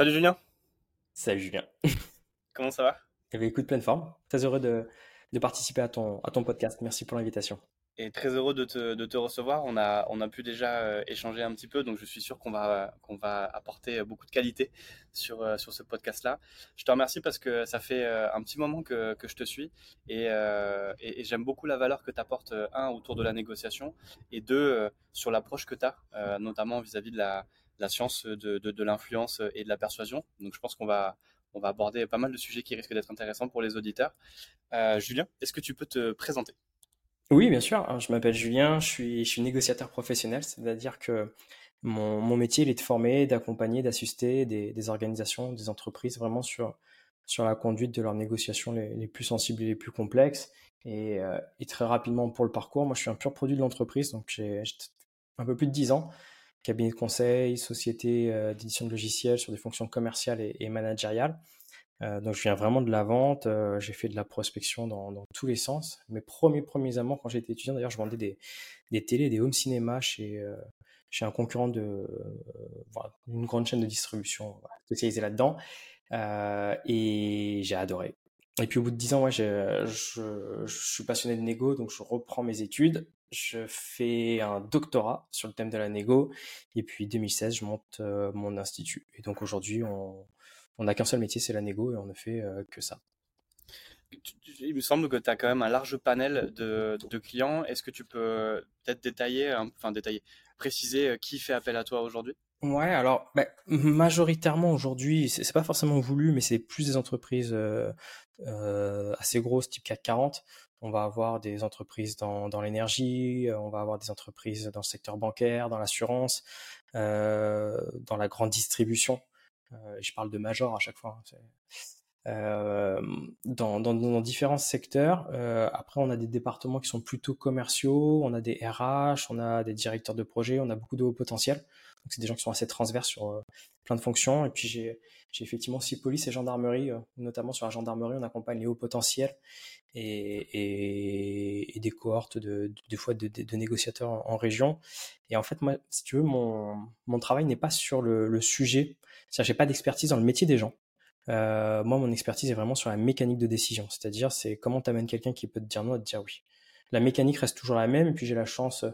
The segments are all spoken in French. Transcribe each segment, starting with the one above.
Salut Julien, Salut Julien. comment ça va? Eh bien, écoute, pleine forme. Très heureux de, de participer à ton, à ton podcast. Merci pour l'invitation. Et très heureux de te, de te recevoir. On a, on a pu déjà euh, échanger un petit peu, donc je suis sûr qu'on va, qu'on va apporter beaucoup de qualité sur, euh, sur ce podcast-là. Je te remercie parce que ça fait euh, un petit moment que, que je te suis et, euh, et, et j'aime beaucoup la valeur que tu apportes, un, autour de la négociation et deux, euh, sur l'approche que tu as, notamment vis-à-vis de la, la science de, de, l'influence et de la persuasion. Donc je pense qu'on va, on va aborder pas mal de sujets qui risquent d'être intéressants pour les auditeurs. Euh, Julien, est-ce que tu peux te présenter? Oui, bien sûr. Je m'appelle Julien, je suis, je suis négociateur professionnel, c'est-à-dire que mon, mon métier il est de former, d'accompagner, d'assister des, des organisations, des entreprises vraiment sur, sur la conduite de leurs négociations les, les plus sensibles et les plus complexes. Et, euh, et très rapidement pour le parcours, moi je suis un pur produit de l'entreprise, donc j'ai j'ai un peu plus de 10 ans, cabinet de conseil, société euh, d'édition de logiciels sur des fonctions commerciales et, managériales. Euh, donc je viens vraiment de la vente, euh, j'ai fait de la prospection dans, tous les sens. Mes premiers premiers amours quand j'étais étudiant, d'ailleurs, je vendais des, des télés, des home cinéma chez, chez un concurrent de une grande chaîne de distribution spécialisée là-dedans. Et j'ai adoré. Et puis au bout de dix ans, ouais, je, je, je suis passionné de négo, donc je reprends mes études. Je fais un doctorat sur le thème de la négo. Et puis 2016, je monte euh, mon institut. Et donc aujourd'hui, on on n'a qu'un seul métier, c'est la négo, et on ne fait euh, que ça. Il me semble que tu as quand même un large panel de, de clients. Est-ce que tu peux peut-être détailler, enfin détailler, préciser euh, qui fait appel à toi aujourd'hui? Ouais, alors bah, majoritairement aujourd'hui, c'est pas forcément voulu, mais c'est plus des entreprises euh, euh, assez grosses, type CAC 40. On va avoir des entreprises dans, dans l'énergie, euh, on va avoir des entreprises dans le secteur bancaire, dans l'assurance, euh, dans la grande distribution. Euh, je parle de major à chaque fois. hein, dans, dans, dans différents secteurs. Après, on a des départements qui sont plutôt commerciaux, on a des RH, on a des directeurs de projet, on a beaucoup de hauts potentiels. Donc, c'est des gens qui sont assez transverses sur euh, plein de fonctions. Et puis, j'ai effectivement aussi police et gendarmerie, euh, notamment sur la gendarmerie, on accompagne les hauts potentiels et, des cohortes de, fois de, négociateurs en, région. Et en fait, moi, si tu veux, mon, mon travail n'est pas sur le, sujet. C'est-à-dire, j'ai pas d'expertise dans le métier des gens. Euh, moi, mon expertise est vraiment sur la mécanique de décision, c'est-à-dire c'est comment tu amènes quelqu'un qui peut te dire non et te dire oui. La mécanique reste toujours la même, et puis j'ai la chance,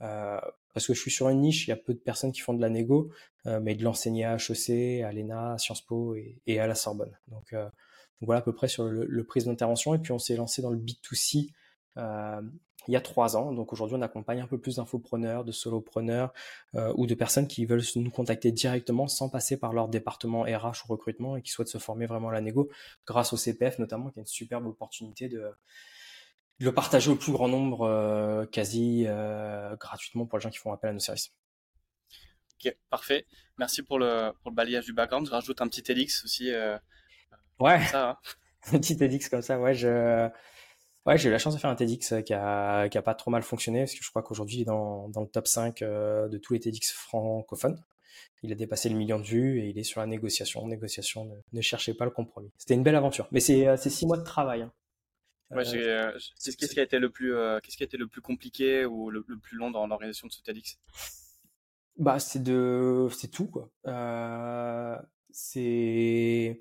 parce que je suis sur une niche, il y a peu de personnes qui font de la négo, euh, mais de l'enseigner à HEC, à l'ENA, à Sciences Po et, à la Sorbonne. Donc, euh, donc voilà à peu près sur le, prise d'intervention, et puis on s'est lancé dans le B2C euh, il y a trois ans. Donc aujourd'hui, on accompagne un peu plus d'infopreneurs, de solopreneurs euh, ou de personnes qui veulent nous contacter directement sans passer par leur département RH ou recrutement et qui souhaitent se former vraiment à la négo grâce au CPF notamment, qui est une superbe opportunité de le partager au plus grand nombre euh, quasi euh, gratuitement pour les gens qui font appel à nos services. Ok, parfait. Merci pour le, pour le balayage du background. Je rajoute un petit Elix aussi, euh, Ouais, ça. hein. un petit TEDx comme ça, ouais, je... Ouais, j'ai eu la chance de faire un TEDx qui a, qui a pas trop mal fonctionné, parce que je crois qu'aujourd'hui, il est dans, dans le top 5 euh, de tous les TEDx francophones. Il a dépassé le million de vues et il est sur la négociation. Négociation, ne, ne cherchez pas le compromis. C'était une belle aventure. Mais c'est euh, c'est six mois de travail. hein. Ouais, Euh, qu'est-ce qui a été le plus, euh, qu'est-ce qui a été le plus compliqué ou le, le plus long dans l'organisation de ce TEDx? bah, c'est de, c'est tout, quoi. Euh, c'est,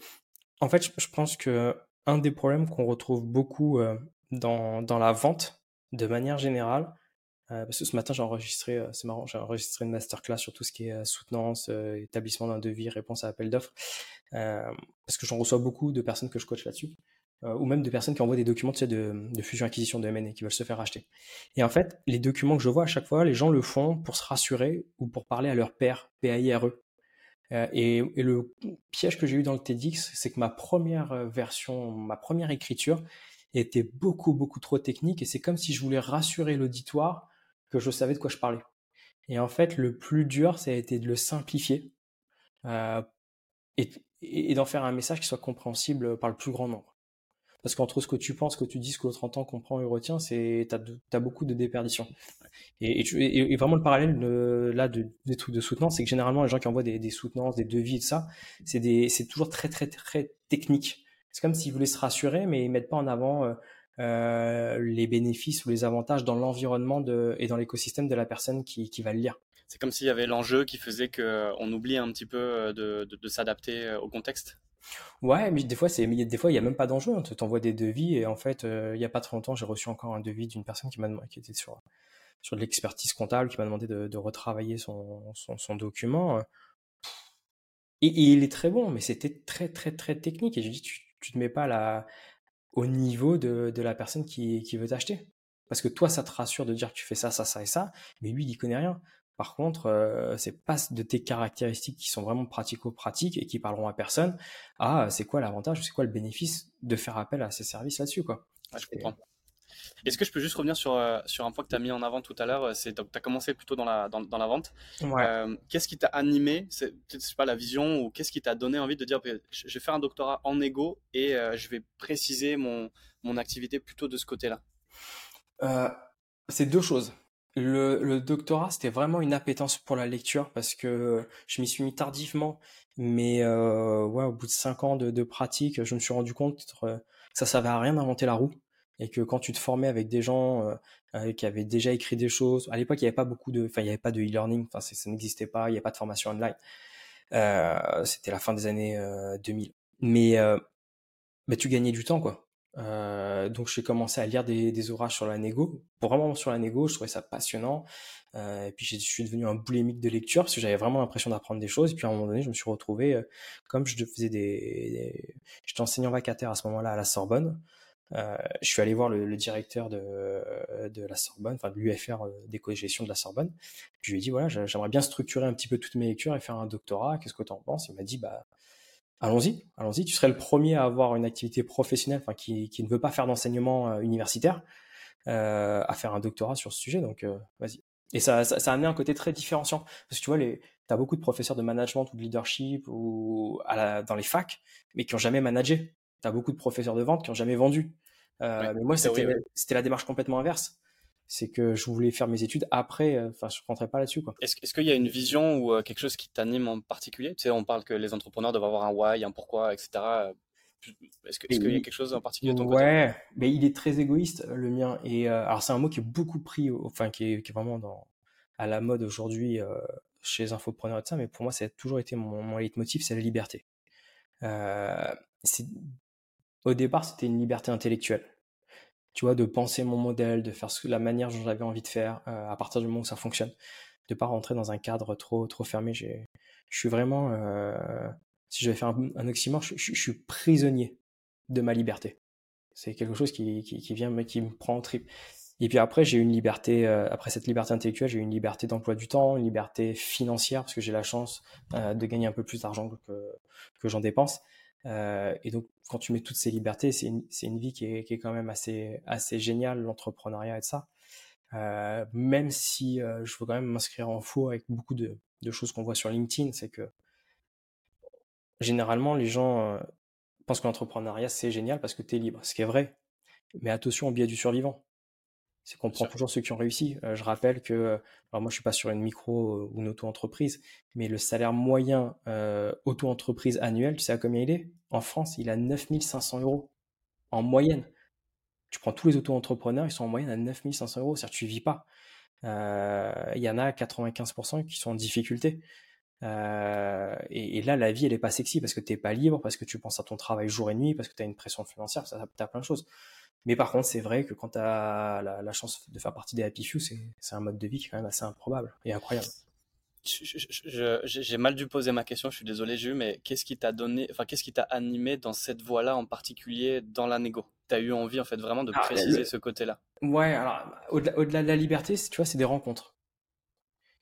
en fait, je, je pense que un des problèmes qu'on retrouve beaucoup euh, dans, dans la vente, de manière générale, euh, parce que ce matin j'ai enregistré, euh, c'est marrant, j'ai enregistré une masterclass sur tout ce qui est euh, soutenance, euh, établissement d'un devis, réponse à appel d'offres, euh, parce que j'en reçois beaucoup de personnes que je coach là-dessus, euh, ou même de personnes qui envoient des documents tu sais, de, de fusion-acquisition de M&A, qui veulent se faire racheter. Et en fait, les documents que je vois à chaque fois, les gens le font pour se rassurer ou pour parler à leur père, P-A-I-R-E. Euh, et, et le piège que j'ai eu dans le TEDx, c'est que ma première euh, version, ma première écriture était beaucoup, beaucoup trop technique et c'est comme si je voulais rassurer l'auditoire que je savais de quoi je parlais. Et en fait, le plus dur, ça a été de le simplifier euh, et, et d'en faire un message qui soit compréhensible par le plus grand nombre. Parce qu'entre ce que tu penses, ce que tu dis, ce que l'autre entend, comprend et retient, c'est t'as, beaucoup de déperdition. Et, vraiment le parallèle là de, des trucs de soutenance, c'est que généralement les gens qui envoient des, soutenances, des devis et tout ça, c'est toujours très très très technique. C'est comme s'ils voulaient se rassurer, mais ils mettent pas en avant euh, euh, les bénéfices ou les avantages dans l'environnement et dans l'écosystème de la personne qui, va le lire. c'est comme s'il y avait l'enjeu qui faisait qu'on oublie un petit peu de, s'adapter au contexte. Ouais, mais des fois, c'est, des fois, il n'y a même pas d'enjeu. Hein. Tu t'envoies des devis et en fait, il n'y a pas très longtemps, j'ai reçu encore un devis d'une personne qui m'a qui était sur, sur de l'expertise comptable, qui m'a demandé de, retravailler son, son, document. Et, il est très bon, mais c'était très, très, très technique. Et je dis, tu, tu te mets pas là au niveau de, de la personne qui, qui veut t'acheter. Parce que toi, ça te rassure de dire que tu fais ça, ça, ça et ça, mais lui, il y connaît rien. Par contre, euh, c'est pas de tes caractéristiques qui sont vraiment pratico-pratiques et qui parleront à personne. Ah, c'est quoi l'avantage, c'est quoi le bénéfice de faire appel à ces services là-dessus, quoi. je comprends. Est-ce que je peux juste revenir sur, euh, sur un point que tu as mis en avant tout à l'heure euh, C'est tu as commencé plutôt dans la, dans, dans la vente. Euh, qu'est-ce qui t'a animé? C'est pas la vision ou qu'est-ce qui t'a donné envie de dire je vais faire un doctorat en égo et je vais préciser mon, mon activité plutôt de ce côté-là? C'est deux choses. Le, le doctorat, c'était vraiment une appétence pour la lecture parce que je m'y suis mis tardivement, mais ouais, au bout de cinq ans de, de, pratique, je me suis rendu compte que ça servait à rien d'inventer la roue et que quand tu te formais avec des gens euh, euh, qui avaient déjà écrit des choses, à l'époque il n'y avait pas beaucoup de, enfin il n'y avait pas de e-learning, enfin ça n'existait pas, il n'y avait pas de formation online. Euh, c'était la fin des années 2000. Mais mais tu gagnais du temps quoi. Donc j'ai commencé à lire des, des ouvrages sur la négo, vraiment sur la négo, je trouvais ça passionnant. et puis je suis devenu un boulémique de lecture parce que j'avais vraiment l'impression d'apprendre des choses. Et puis à un moment donné, je me suis retrouvé, comme je faisais des, des... j'étais enseignant vacataire à ce moment-là à la Sorbonne. Euh, je suis allé voir le, directeur de, de, la Sorbonne, enfin de l'UFR euh, d'éco-gestion de la Sorbonne. Je lui ai dit voilà, j'aimerais bien structurer un petit peu toutes mes lectures et faire un doctorat. Qu'est-ce que tu en penses? Il m'a dit bah allons-y, allons-y. Tu serais le premier à avoir une activité professionnelle, enfin qui, qui ne veut pas faire d'enseignement euh, universitaire, euh, à faire un doctorat sur ce sujet. Donc vas-y. Et ça, ça, ça, a amené un côté très différenciant parce que tu vois les T'as beaucoup de professeurs de management ou de leadership ou à la, dans les facs, mais qui ont jamais managé tu as beaucoup de professeurs de vente qui ont jamais vendu. Euh, mais moi, c'était la démarche complètement inverse. C'est que je voulais faire mes études après, euh, enfin, je ne rentrais pas là-dessus. Est-ce est qu'il y a une vision ou euh, quelque chose qui t'anime en particulier? Tu sais, on parle que les entrepreneurs doivent avoir un why, un pourquoi, etc. Est-ce qu'il y a quelque chose en particulier de ton ouais, mais il est très égoïste, le mien. Et alors, c'est un mot qui est beaucoup pris, enfin, qui est, qui est vraiment dans, à la mode aujourd'hui chez les infopreneurs et de ça, mais pour moi, ça a toujours été mon, mon leitmotiv, c'est la liberté. au départ, c'était une liberté intellectuelle. Tu vois, de penser mon modèle, de faire la manière dont j'avais envie de faire, euh, à partir du moment où ça fonctionne. De pas rentrer dans un cadre trop, trop fermé. Je suis vraiment, euh, si je vais faire un, oxymore, je, suis prisonnier de ma liberté. C'est quelque chose qui, qui, vient, qui me prend en trip. Et puis après, j'ai une liberté, euh, après cette liberté intellectuelle, j'ai une liberté d'emploi du temps, une liberté financière, parce que j'ai la chance de gagner un peu plus d'argent que, que j'en dépense. Euh, et donc, quand tu mets toutes ces libertés, c'est une, vie qui est, quand même assez, géniale, l'entrepreneuriat et ça. Euh, même si euh, je veux quand même m'inscrire en faux avec beaucoup de, de choses qu'on voit sur LinkedIn, c'est que généralement, les gens pensent que l'entrepreneuriat, c'est génial parce que tu es libre, ce qui est vrai. Mais attention au biais du survivant c'est qu'on prend toujours ceux qui ont réussi. Euh, je rappelle que, euh, alors moi je suis pas sur une micro euh, ou une auto-entreprise, mais le salaire moyen auto-entreprise annuel, tu sais à combien il est? En France, il a 9500 euros en moyenne. Tu prends tous les auto-entrepreneurs, ils sont en moyenne à 9500 euros, c'est-à-dire tu vis pas. Il y en a 95% qui sont en difficulté. et, là, la vie, elle est pas sexy parce que tu n'es pas libre, parce que tu penses à ton travail jour et nuit, parce que tu as une pression financière, tu as plein de choses. Mais par contre, c'est vrai que quand tu as la, chance de faire partie des Happy Few, c'est un mode de vie qui est quand même assez improbable et incroyable. J'ai mal dû poser ma question, je suis désolé, Jules, mais qu'est-ce qui t'a donné, enfin, qu'est-ce qui t'a animé dans cette voie-là en particulier dans la négo? Tu as eu envie, en fait, vraiment de ah, préciser ce côté-là? Ouais, alors, au-delà de la liberté, tu vois, c'est des rencontres.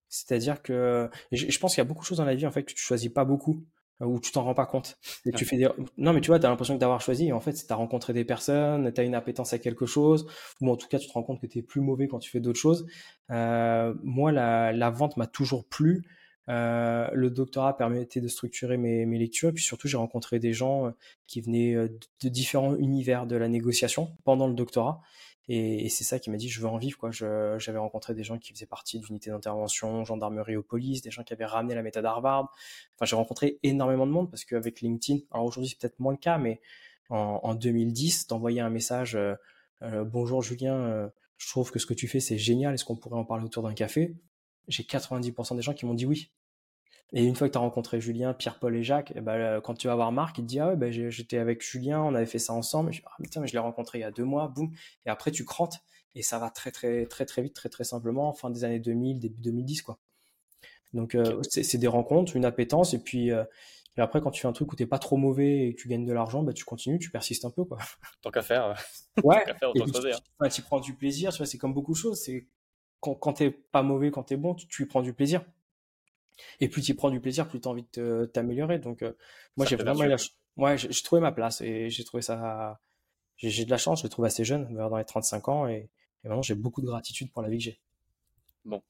C'est-à-dire que je pense qu'il y a beaucoup de choses dans la vie, en fait, que tu choisis pas beaucoup où tu t'en rends pas compte. Et tu fais des... Non, mais tu vois, tu as l'impression d'avoir choisi, et en fait, tu as rencontré des personnes, tu as une appétence à quelque chose, ou en tout cas, tu te rends compte que tu es plus mauvais quand tu fais d'autres choses. Euh, moi, la, la vente m'a toujours plu. Euh, le doctorat permettait de structurer mes, mes lectures, et puis surtout, j'ai rencontré des gens euh, qui venaient euh, de différents univers de la négociation pendant le doctorat. Et, et c'est ça qui m'a dit, je veux en vivre. quoi. J'avais rencontré des gens qui faisaient partie d'unités d'intervention, gendarmerie ou police, des gens qui avaient ramené la méthode Harvard. Enfin, j'ai rencontré énormément de monde parce qu'avec LinkedIn, alors aujourd'hui c'est peut-être moins le cas, mais en, en 2010, d'envoyer un message euh, euh, Bonjour Julien, euh, je trouve que ce que tu fais c'est génial, est-ce qu'on pourrait en parler autour d'un café? J'ai 90% des gens qui m'ont dit oui. Et une fois que tu as rencontré Julien, Pierre, Paul et Jacques, et ben, quand tu vas voir Marc, il te dit Ah ouais, ben, j'étais avec Julien, on avait fait ça ensemble. Je, ah, mais je l'ai rencontré il y a deux mois, boum. Et après, tu crantes et ça va très, très, très, très vite, très, très simplement, fin des années 2000, début 2010, quoi. Donc, euh, c'est des rencontres, une appétence, et puis, euh, et après, quand tu fais un truc où t'es pas trop mauvais et que tu gagnes de l'argent, bah, tu continues, tu persistes un peu, quoi. Tant qu'à faire. Ouais. Tant faire, hein. tu, prends du plaisir, tu vois, c'est comme beaucoup de choses. C'est quand, quand t'es pas mauvais, quand t'es bon, tu, tu prends du plaisir. Et plus tu prends du plaisir, plus tu as envie de t'améliorer. Donc, euh, moi, j'ai vraiment ouais, j'ai trouvé ma place et j'ai trouvé ça. J'ai de la chance, je le trouve assez jeune, dans les 35 ans, et, et maintenant j'ai beaucoup de gratitude pour la vie que j'ai. Bon.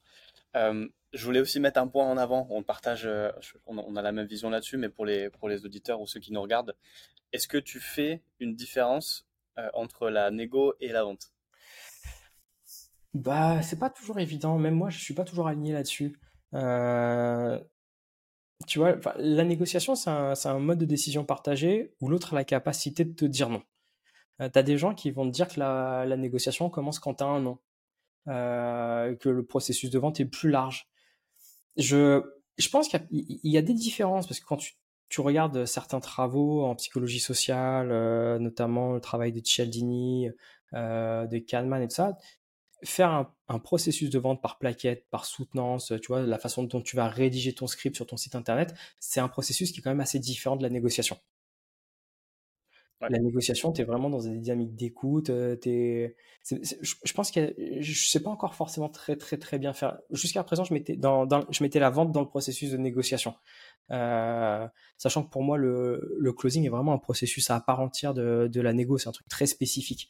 Euh, je voulais aussi mettre un point en avant. On partage, euh, on a la même vision là-dessus, mais pour les, pour les auditeurs ou ceux qui nous regardent, est-ce que tu fais une différence entre la négo et la vente? Bah, c'est pas toujours évident. Même moi, je suis pas toujours aligné là-dessus. Euh, tu vois, la négociation, c'est un, mode de décision partagé où l'autre a la capacité de te dire non. Euh, tu as des gens qui vont te dire que la, négociation commence quand tu as un non, euh, que le processus de vente est plus large. Je, je pense qu'il y, a des différences parce que quand tu, regardes certains travaux en psychologie sociale, euh, notamment le travail de Cialdini, de Kahneman et tout ça, faire un, processus de vente par plaquette, par soutenance, tu vois, la façon dont tu vas rédiger ton script sur ton site internet, c'est un processus qui est quand même assez différent de la négociation. La négociation, tu es vraiment dans une dynamique d'écoute. Euh, je, pense que je sais pas encore forcément très très très bien faire. Jusqu'à présent, je mettais dans, je mettais la vente dans le processus de négociation, euh, sachant que pour moi le, le, closing est vraiment un processus à part entière de, de la négo. C'est un truc très spécifique.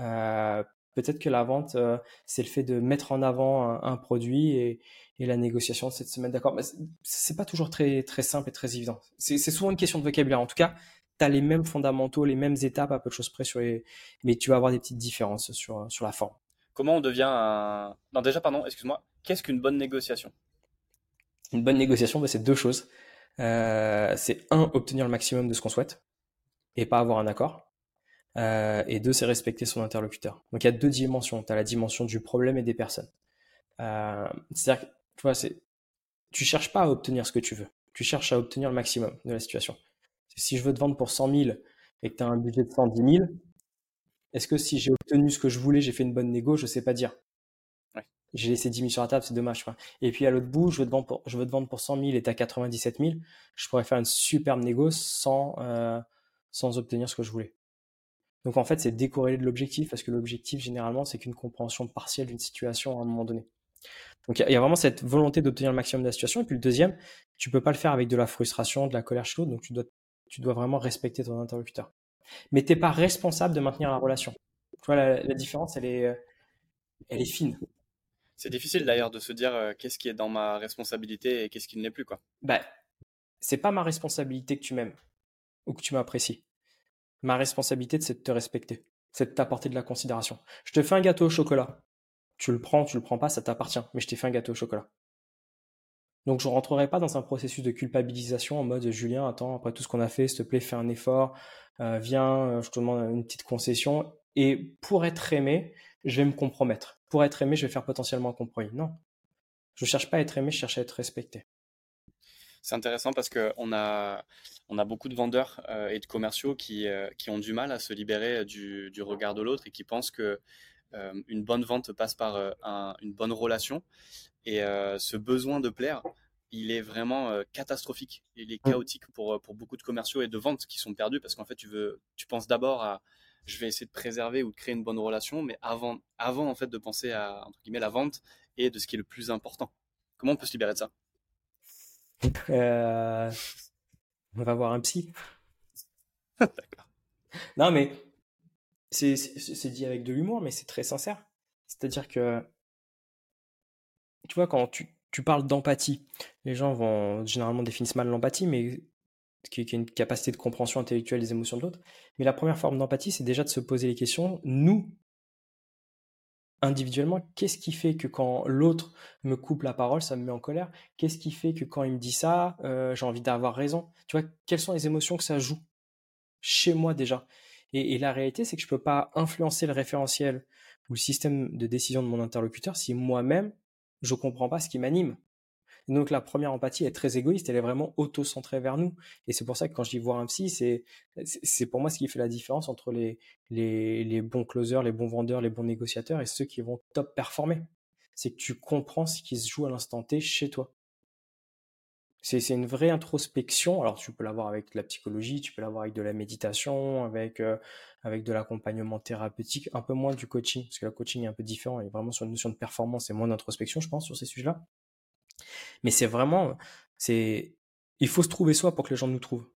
Euh, Peut-être que la vente, euh, c'est le fait de mettre en avant un, produit et, la négociation, c'est de se mettre d'accord. Mais c'est pas toujours très, très simple et très évident. C'est souvent une question de vocabulaire. En tout cas, tu as les mêmes fondamentaux, les mêmes étapes à peu de choses près sur les, mais tu vas avoir des petites différences sur, sur la forme. Comment on devient un, non, déjà, pardon, excuse-moi. Qu'est-ce qu'une bonne négociation? Une bonne négociation, bah, c'est deux choses. Euh, c'est un, obtenir le maximum de ce qu'on souhaite et pas avoir un accord. Euh, et deux, c'est respecter son interlocuteur. Donc il y a deux dimensions. Tu as la dimension du problème et des personnes. Euh, C'est-à-dire que tu vois, c'est, tu cherches pas à obtenir ce que tu veux. Tu cherches à obtenir le maximum de la situation. Si je veux te vendre pour 100 000 et que tu as un budget de 110 000, est-ce que si j'ai obtenu ce que je voulais, j'ai fait une bonne négo, je sais pas dire. Ouais. J'ai laissé 10 000 sur la table, c'est dommage. Quoi. Et puis à l'autre bout, je veux, te vendre pour, je veux te vendre pour 100 000 et tu as 97 000, je pourrais faire une superbe négo sans, euh, sans obtenir ce que je voulais. Donc en fait, c'est décorrélé de l'objectif parce que l'objectif généralement, c'est qu'une compréhension partielle d'une situation à un moment donné. Donc il y, a vraiment cette volonté d'obtenir le maximum de la situation. Et puis le deuxième, tu peux pas le faire avec de la frustration, de la colère chaude. Donc tu dois, tu dois vraiment respecter ton interlocuteur. Mais t'es pas responsable de maintenir la relation. Tu vois, la, différence, elle est, elle est fine. C'est difficile d'ailleurs de se dire euh, qu'est-ce qui est dans ma responsabilité et qu'est-ce qui ne l'est plus, quoi. Bah, c'est pas ma responsabilité que tu m'aimes ou que tu m'apprécies ma responsabilité, c'est de te respecter, c'est de t'apporter de la considération. Je te fais un gâteau au chocolat. Tu le prends, tu le prends pas, ça t'appartient, mais je t'ai fait un gâteau au chocolat. Donc je rentrerai pas dans un processus de culpabilisation en mode Julien, attends, après tout ce qu'on a fait, s'il te plaît, fais un effort, euh, viens, euh, je te demande une petite concession. Et pour être aimé, je vais me compromettre. Pour être aimé, je vais faire potentiellement un compromis. Non. Je cherche pas à être aimé, je cherche à être respecté c'est intéressant parce qu'on a, on a beaucoup de vendeurs euh, et de commerciaux qui, euh, qui, ont du mal à se libérer du, du regard de l'autre et qui pensent que euh, une bonne vente passe par une bonne relation. Et ce besoin de plaire, il est vraiment catastrophique. Il est chaotique pour, pour beaucoup de commerciaux et de ventes qui sont perdus parce qu'en fait, tu, veux, tu penses d'abord à je vais essayer de préserver ou de créer une bonne relation, mais avant, avant en fait de penser à entre guillemets, la vente et de ce qui est le plus important. Comment on peut se libérer de ça? Euh, on va voir un psy. D'accord. Non, mais c'est dit avec de l'humour, mais c'est très sincère. C'est-à-dire que, tu vois, quand tu, tu parles d'empathie, les gens vont généralement définissent mal l'empathie, mais qui est une capacité de compréhension intellectuelle des émotions de l'autre. Mais la première forme d'empathie, c'est déjà de se poser les questions. Nous, individuellement, qu'est-ce qui fait que quand l'autre me coupe la parole, ça me met en colère? Qu'est-ce qui fait que quand il me dit ça, euh, j'ai envie d'avoir raison? Tu vois, quelles sont les émotions que ça joue chez moi déjà? Et, la réalité, c'est que je peux pas influencer le référentiel ou le système de décision de mon interlocuteur si moi-même je comprends pas ce qui m'anime. Donc la première empathie est très égoïste, elle est vraiment auto-centrée vers nous. Et c'est pour ça que quand je dis voir un psy, c'est pour moi ce qui fait la différence entre les bons closers, les bons vendeurs, les bons négociateurs et ceux qui vont top performer. C'est que tu comprends ce qui se joue à l'instant T chez toi. C'est une vraie introspection. Alors tu peux l'avoir avec de la psychologie, tu peux l'avoir avec de la méditation, avec euh, avec de l'accompagnement thérapeutique, un peu moins du coaching, parce que le coaching est un peu différent, il est vraiment sur une notion de performance et moins d'introspection, je pense, sur ces sujets-là. Mais c'est vraiment, c'est, il faut se trouver soi pour que les gens nous trouvent.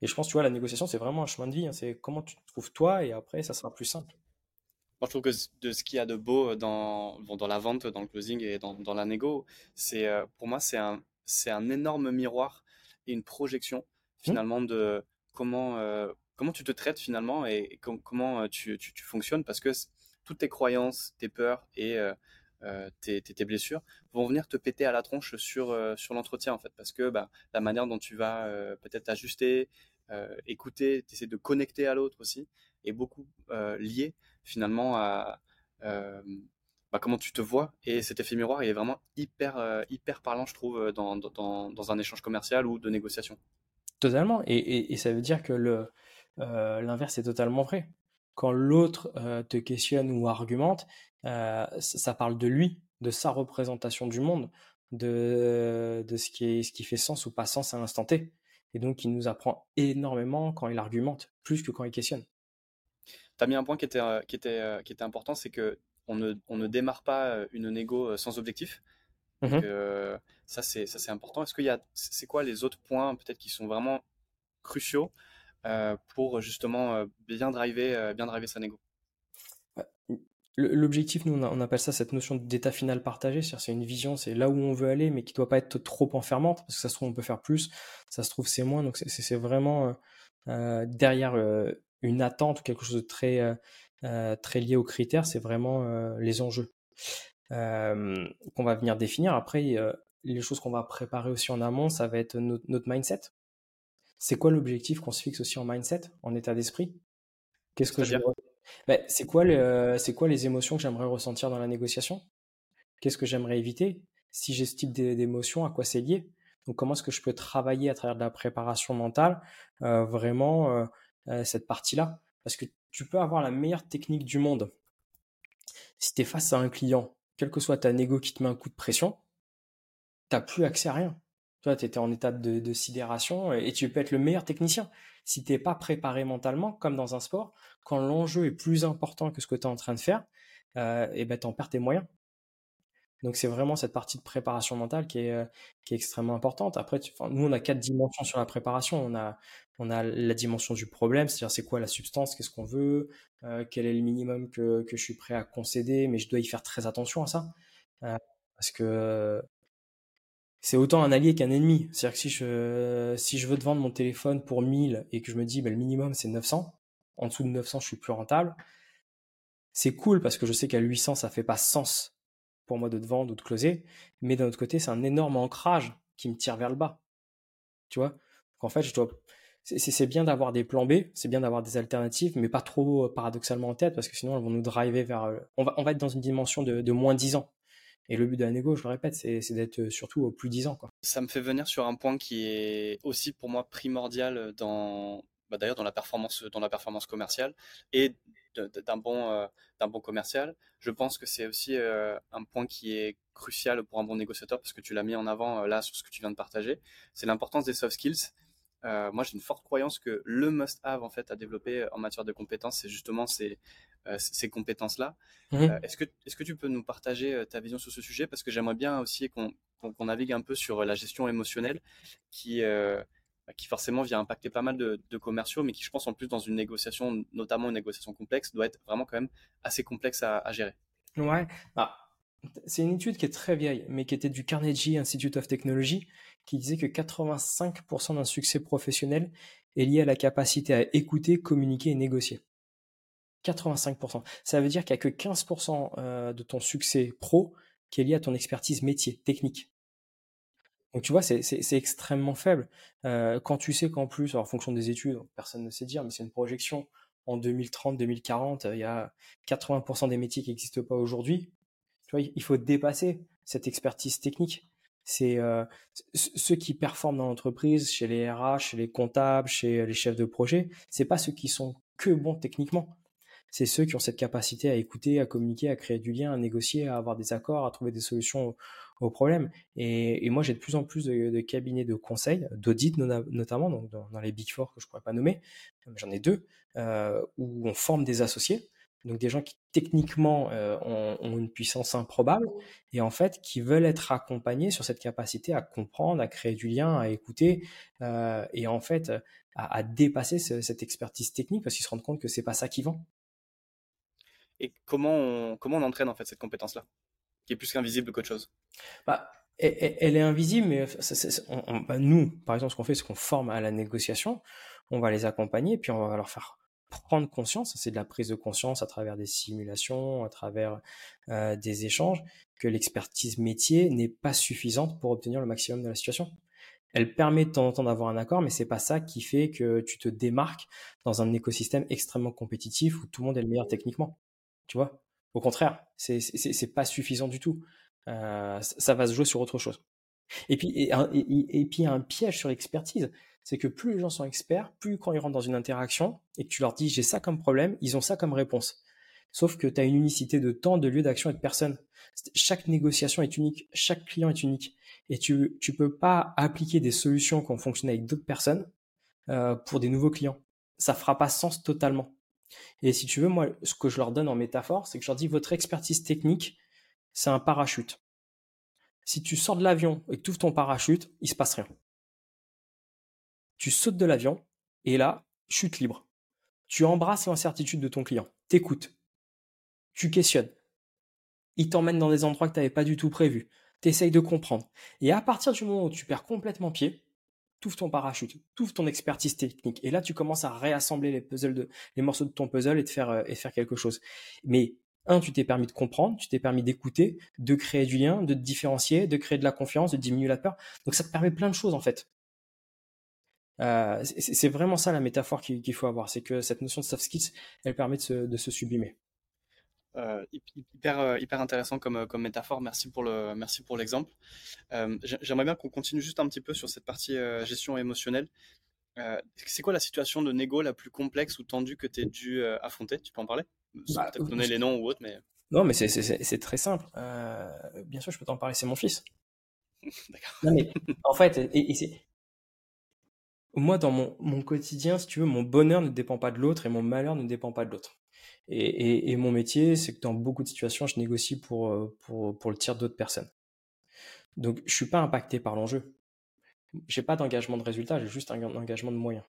Et je pense, tu vois, la négociation, c'est vraiment un chemin de vie. Hein. C'est comment tu te trouves toi et après, ça sera plus simple. Moi, je trouve que de ce qu'il y a de beau dans, dans la vente, dans le closing et dans, dans la négo, c'est, euh, pour moi, c'est un, c'est un énorme miroir et une projection, mmh. finalement, de comment, euh, comment tu te traites finalement et, comment euh, tu, tu, fonctionnes parce que toutes tes croyances, tes peurs et euh, tes, blessures vont venir te péter à la tronche sur, euh, sur l'entretien en fait. Parce que bah, la manière dont tu vas euh, peut-être ajuster, écouter, essayer de connecter à l'autre aussi est beaucoup lié finalement à bah, comment tu te vois. Et cet effet miroir il est vraiment hyper, hyper parlant je trouve dans, dans, dans, un échange commercial ou de négociation. Totalement. Et, et, ça veut dire que le l'inverse est totalement vrai. Quand l'autre te questionne ou argumente, euh, ça parle de lui, de sa représentation du monde, de, de ce, qui est, ce qui fait sens ou pas sens à l'instant T. Et donc, il nous apprend énormément quand il argumente, plus que quand il questionne. Tu as mis un point qui était, euh, qui était, euh, qui était important, c'est que on ne, on ne, démarre pas une négo sans objectif. Mmh ça, c'est important. Est-ce qu'il y a, c'est quoi les autres points peut-être qui sont vraiment cruciaux pour justement bien driver, bien driver sa négo? L'objectif, nous, on appelle ça cette notion d'état final partagé, c'est-à-dire c'est une vision, c'est là où on veut aller, mais qui doit pas être trop enfermante, parce que ça se trouve, on peut faire plus, ça se trouve, c'est moins, donc c'est vraiment euh, euh, derrière euh, une attente ou quelque chose de très, très lié aux critères, c'est vraiment les enjeux qu'on va venir définir. Après, les choses qu'on va préparer aussi en amont, ça va être notre, notre mindset. C'est quoi l'objectif qu'on se fixe aussi en mindset, en état d'esprit? Qu'est-ce que je bah, c'est quoi, les émotions que j'aimerais ressentir dans la négociation? Qu'est-ce que j'aimerais éviter? Si j'ai ce type d'émotions, à quoi c'est lié? Donc comment est-ce que je peux travailler à travers de la préparation mentale euh, vraiment euh, euh, cette partie-là? Parce que tu peux avoir la meilleure technique du monde. Si tu es face à un client, quel que soit ta négo qui te met un coup de pression, tu n'as plus accès à rien. Toi, tu étais en état de, sidération et tu peux être le meilleur technicien. Si tu n'es pas préparé mentalement, comme dans un sport, quand l'enjeu est plus important que ce que tu es en train de faire, euh, et ben, tu en perds tes moyens. Donc c'est vraiment cette partie de préparation mentale qui est, euh, qui est extrêmement importante. Après, nous, on a quatre dimensions sur la préparation. On a, on a la dimension du problème, c'est-à-dire c'est quoi la substance, qu'est-ce qu'on veut, euh, quel est le minimum que, que, je suis prêt à concéder, mais je dois y faire très attention à ça. Euh, parce que c'est autant un allié qu'un ennemi. C'est-à-dire que si je, veux te vendre mon téléphone pour 1000 et que je me dis, bah, le minimum c'est 900, en dessous de 900 je suis plus rentable, c'est cool parce que je sais qu'à 800 ça fait pas sens pour moi de te vendre ou de closer, mais d'un autre côté c'est un énorme ancrage qui me tire vers le bas. Tu vois? En fait, je dois, c'est bien d'avoir des plans B, c'est bien d'avoir des alternatives, mais pas trop euh, paradoxalement en tête parce que sinon elles vont nous driver vers, euh, on va, on va être dans une dimension de, de moins 10 ans. Et le but de la négo, je le répète, c'est d'être euh, surtout au plus 10 ans. Quoi. Ça me fait venir sur un point qui est aussi pour moi primordial dans, bah d'ailleurs dans la performance, dans la performance commerciale et d'un bon, euh, bon commercial. Je pense que c'est aussi euh, un point qui est crucial pour un bon négociateur parce que tu l'as mis en avant là sur ce que tu viens de partager. C'est l'importance des soft skills. Moi, j'ai une forte croyance que le must-have en fait à développer en matière de compétences, c'est justement ces, euh, ces compétences-là. Mmh euh, est-ce que, est que tu peux nous partager euh, ta vision sur ce sujet? Parce que j'aimerais bien aussi qu'on navigue un peu sur la gestion émotionnelle qui, qui forcément vient impacter pas mal de, commerciaux, mais qui, je pense, en plus, dans une négociation, notamment une négociation complexe, doit être vraiment quand même assez complexe à, gérer. Ouais, bah, c'est une étude qui est très vieille, mais qui était du Carnegie Institute of Technology, qui disait que 85% d'un succès professionnel est lié à la capacité à écouter, communiquer et négocier. 85%. Ça veut dire qu'il n'y a que 15% euh, de ton succès pro qui est lié à ton expertise métier, technique. Donc tu vois, c'est extrêmement faible. Euh, quand tu sais qu'en plus, en fonction des études, personne ne sait dire, mais c'est une projection, en 2030-2040, il y a 80% des métiers qui n'existent pas aujourd'hui. Tu il faut dépasser cette expertise technique. C'est euh, ceux qui performent dans l'entreprise, chez les RH, chez les comptables, chez les chefs de projet. C'est pas ceux qui sont que bons techniquement. C'est ceux qui ont cette capacité à écouter, à communiquer, à créer du lien, à négocier, à avoir des accords, à trouver des solutions aux, problèmes. Et, moi, j'ai de plus en plus de, cabinets de conseil, d'audit notamment, donc dans, les Big Four que je pourrais pas nommer, j'en ai deux, euh, où on forme des associés donc des gens qui techniquement euh, ont, une puissance improbable et en fait qui veulent être accompagnés sur cette capacité à comprendre, à créer du lien, à écouter euh, et en fait à, dépasser cette expertise technique parce qu'ils se rendent compte que c'est pas ça qui vend. Et comment on, comment on entraîne en fait cette compétence-là, qui est plus qu'invisible qu'autre chose? Bah, elle, est invisible, mais bah, nous, par exemple, ce qu'on fait, c'est qu'on forme à la négociation, on va les accompagner, puis on va leur faire prendre conscience, c'est de la prise de conscience à travers des simulations, à travers euh, des échanges, que l'expertise métier n'est pas suffisante pour obtenir le maximum de la situation. Elle permet de temps en temps d'avoir un accord, mais c'est pas ça qui fait que tu te démarques dans un écosystème extrêmement compétitif où tout le monde est le meilleur techniquement. Tu vois? Au contraire, c'est pas suffisant du tout. Euh, ça va se jouer sur autre chose. Et puis et, et puis il y a un piège sur l'expertise c'est que plus les gens sont experts, plus quand ils rentrent dans une interaction et que tu leur dis j'ai ça comme problème, ils ont ça comme réponse. Sauf que tu as une unicité de temps, de lieu d'action et de personne. Chaque négociation est unique, chaque client est unique. Et tu tu peux pas appliquer des solutions qui ont fonctionné avec d'autres personnes euh, pour des nouveaux clients. Ça fera pas sens totalement. Et si tu veux, moi, ce que je leur donne en métaphore, c'est que je leur dis votre expertise technique, c'est un parachute. Si tu sors de l'avion et que tu ouvres ton parachute, il se passe rien tu sautes de l'avion et là, chute libre. Tu embrasses l'incertitude de ton client, t'écoutes, tu questionnes. Il t'emmène dans des endroits que tu n'avais pas du tout prévus. Tu essayes de comprendre. Et à partir du moment où tu perds complètement pied, ouvres ton parachute, ouvres ton expertise technique. Et là, tu commences à réassembler les puzzles les morceaux de ton puzzle et de faire, euh, et faire quelque chose. Mais, un, tu t'es permis de comprendre, tu t'es permis d'écouter, de créer du lien, de te différencier, de créer de la confiance, de diminuer la peur. Donc, ça te permet plein de choses, en fait. Euh, c'est vraiment ça la métaphore qu'il faut avoir, c'est que cette notion de soft skills, elle permet de se, de se sublimer. Euh, hyper, euh, hyper intéressant comme, comme métaphore. Merci pour le, merci pour l'exemple. J'aimerais bien qu'on continue juste un petit peu sur cette partie gestion émotionnelle. c'est quoi la situation de négo la plus complexe ou tendue que tu as dû affronter? Tu peux en parler? Bah, Peut-être donner les noms ou autre, mais. Non, mais c'est très simple. bien sûr, je peux t'en parler. C'est mon fils. D'accord. Non, mais en fait, et, et moi, dans mon, quotidien, si tu veux, mon bonheur ne dépend pas de l'autre et mon malheur ne dépend pas de l'autre. Et, mon métier, c'est que dans beaucoup de situations, je négocie pour, euh, pour, pour le tir d'autres personnes. Donc, je suis pas impacté par l'enjeu. J'ai pas d'engagement de résultat, j'ai juste un engagement de moyens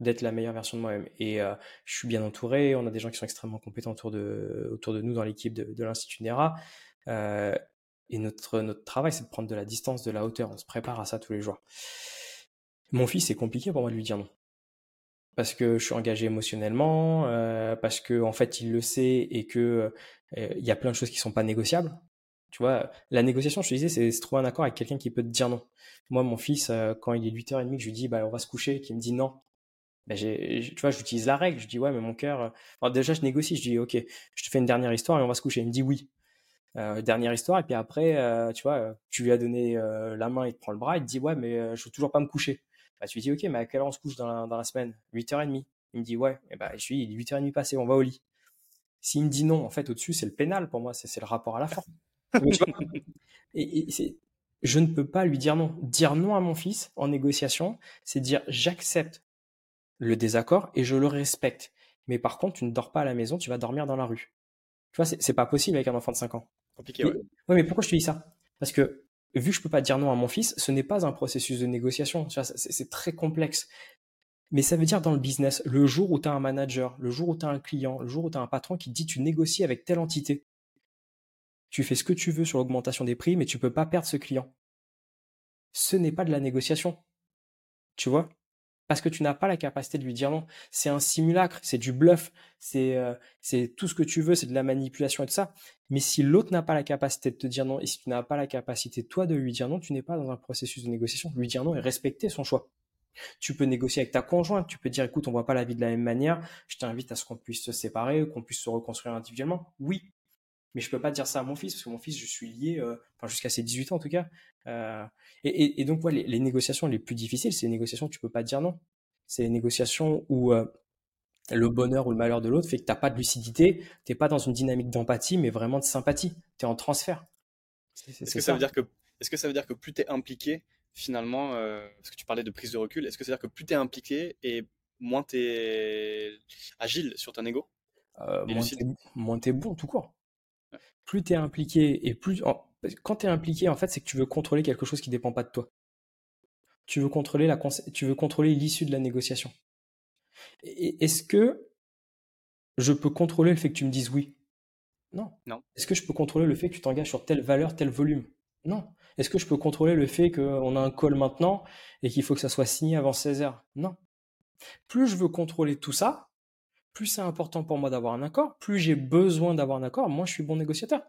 d'être la meilleure version de moi-même. Et euh, je suis bien entouré, on a des gens qui sont extrêmement compétents autour de, autour de nous dans l'équipe de, de l'Institut NERA. Euh, et notre, notre travail, c'est de prendre de la distance, de la hauteur. On se prépare à ça tous les jours. Mon fils, c'est compliqué pour moi de lui dire non. Parce que je suis engagé émotionnellement, euh, parce que en fait il le sait et que euh, il y a plein de choses qui sont pas négociables. Tu vois, la négociation, je te disais, c'est trouver un accord avec quelqu'un qui peut te dire non. Moi, mon fils, euh, quand il est 8h30 que je lui dis bah on va se coucher, qui me dit non, j'ai, tu vois, j'utilise la règle. Je dis ouais, mais mon cœur. Déjà, je négocie. Je dis ok, je te fais une dernière histoire et on va se coucher. Il me dit oui. Dernière histoire et puis après, tu vois, tu lui as donné la main, il te prend le bras, il te dit ouais, mais je veux toujours pas me coucher. Bah, tu lui dis, ok, mais à quelle heure on se couche dans la, dans la semaine? 8h30. Il me dit, ouais, et bah, je il est 8h30 passé, on va au lit. S'il me dit non, en fait, au-dessus, c'est le pénal pour moi, c'est le rapport à la forme. et, et je ne peux pas lui dire non. Dire non à mon fils en négociation, c'est dire j'accepte le désaccord et je le respecte. Mais par contre, tu ne dors pas à la maison, tu vas dormir dans la rue. Tu vois, c'est pas possible avec un enfant de 5 ans. Compliqué, ouais. ouais, mais pourquoi je te dis ça? Parce que vu que je peux pas dire non à mon fils, ce n'est pas un processus de négociation. C'est très complexe. Mais ça veut dire dans le business, le jour où tu as un manager, le jour où tu as un client, le jour où tu as un patron qui te dit tu négocies avec telle entité, tu fais ce que tu veux sur l'augmentation des prix, mais tu peux pas perdre ce client. Ce n'est pas de la négociation. Tu vois? Parce que tu n'as pas la capacité de lui dire non. C'est un simulacre, c'est du bluff, c'est euh, tout ce que tu veux, c'est de la manipulation et tout ça. Mais si l'autre n'a pas la capacité de te dire non et si tu n'as pas la capacité toi de lui dire non, tu n'es pas dans un processus de négociation. Lui dire non et respecter son choix. Tu peux négocier avec ta conjointe, tu peux dire écoute, on voit pas la vie de la même manière, je t'invite à ce qu'on puisse se séparer, qu'on puisse se reconstruire individuellement. Oui. Mais je peux pas dire ça à mon fils, parce que mon fils, je suis lié, euh, enfin, jusqu'à ses 18 ans en tout cas. Euh, et, et, donc, ouais, les, négociations les plus difficiles, c'est les négociations où tu peux pas dire non. C'est les négociations où euh, le bonheur ou le malheur de l'autre fait que tu n'as pas de lucidité, tu n'es pas dans une dynamique d'empathie, mais vraiment de sympathie. Tu es en transfert. Est-ce que ça. veut dire que, est-ce que ça veut dire que plus tu es impliqué, finalement, parce que tu parlais de prise de recul, est-ce que ça veut dire que plus tu es impliqué et moins tu es agile sur ton ego? Moins tu es bon, tout court plus tu es impliqué et plus. Quand tu es impliqué, en fait, c'est que tu veux contrôler quelque chose qui ne dépend pas de toi. Tu veux contrôler la tu veux contrôler l'issue de la négociation. Est-ce que je peux contrôler le fait que tu me dises oui? Non. Non. Est-ce que je peux contrôler le fait que tu t'engages sur telle valeur, tel volume? Non. Est-ce que je peux contrôler le fait qu'on a un call maintenant et qu'il faut que ça soit signé avant 16 heures? Non. Plus je veux contrôler tout ça, plus c'est important pour moi d'avoir un accord, plus j'ai besoin d'avoir un accord, moins je suis bon négociateur.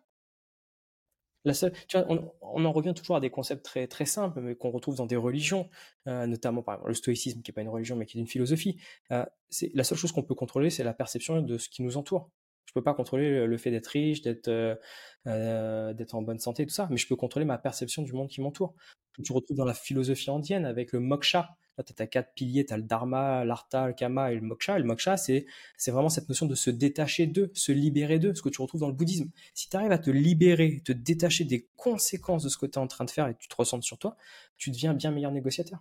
La seule, on, en revient toujours à des concepts très, très simples, mais qu'on retrouve dans des religions, euh, notamment par exemple le stoïcisme, qui n'est pas une religion, mais qui est une philosophie. Euh, c'est, la seule chose qu'on peut contrôler, c'est la perception de ce qui nous entoure. Je peux pas contrôler le fait d'être riche, d'être euh, d'être en bonne santé, tout ça, mais je peux contrôler ma perception du monde qui m'entoure. Tu retrouves dans la philosophie indienne avec le moksha, tu as quatre piliers, tu as le dharma, l'artha, le kama et le moksha. Et le moksha, c'est, vraiment cette notion de se détacher d'eux, se libérer d'eux, ce que tu retrouves dans le bouddhisme. Si tu arrives à te libérer, te détacher des conséquences de ce que tu es en train de faire et que tu te ressens sur toi, tu deviens bien meilleur négociateur.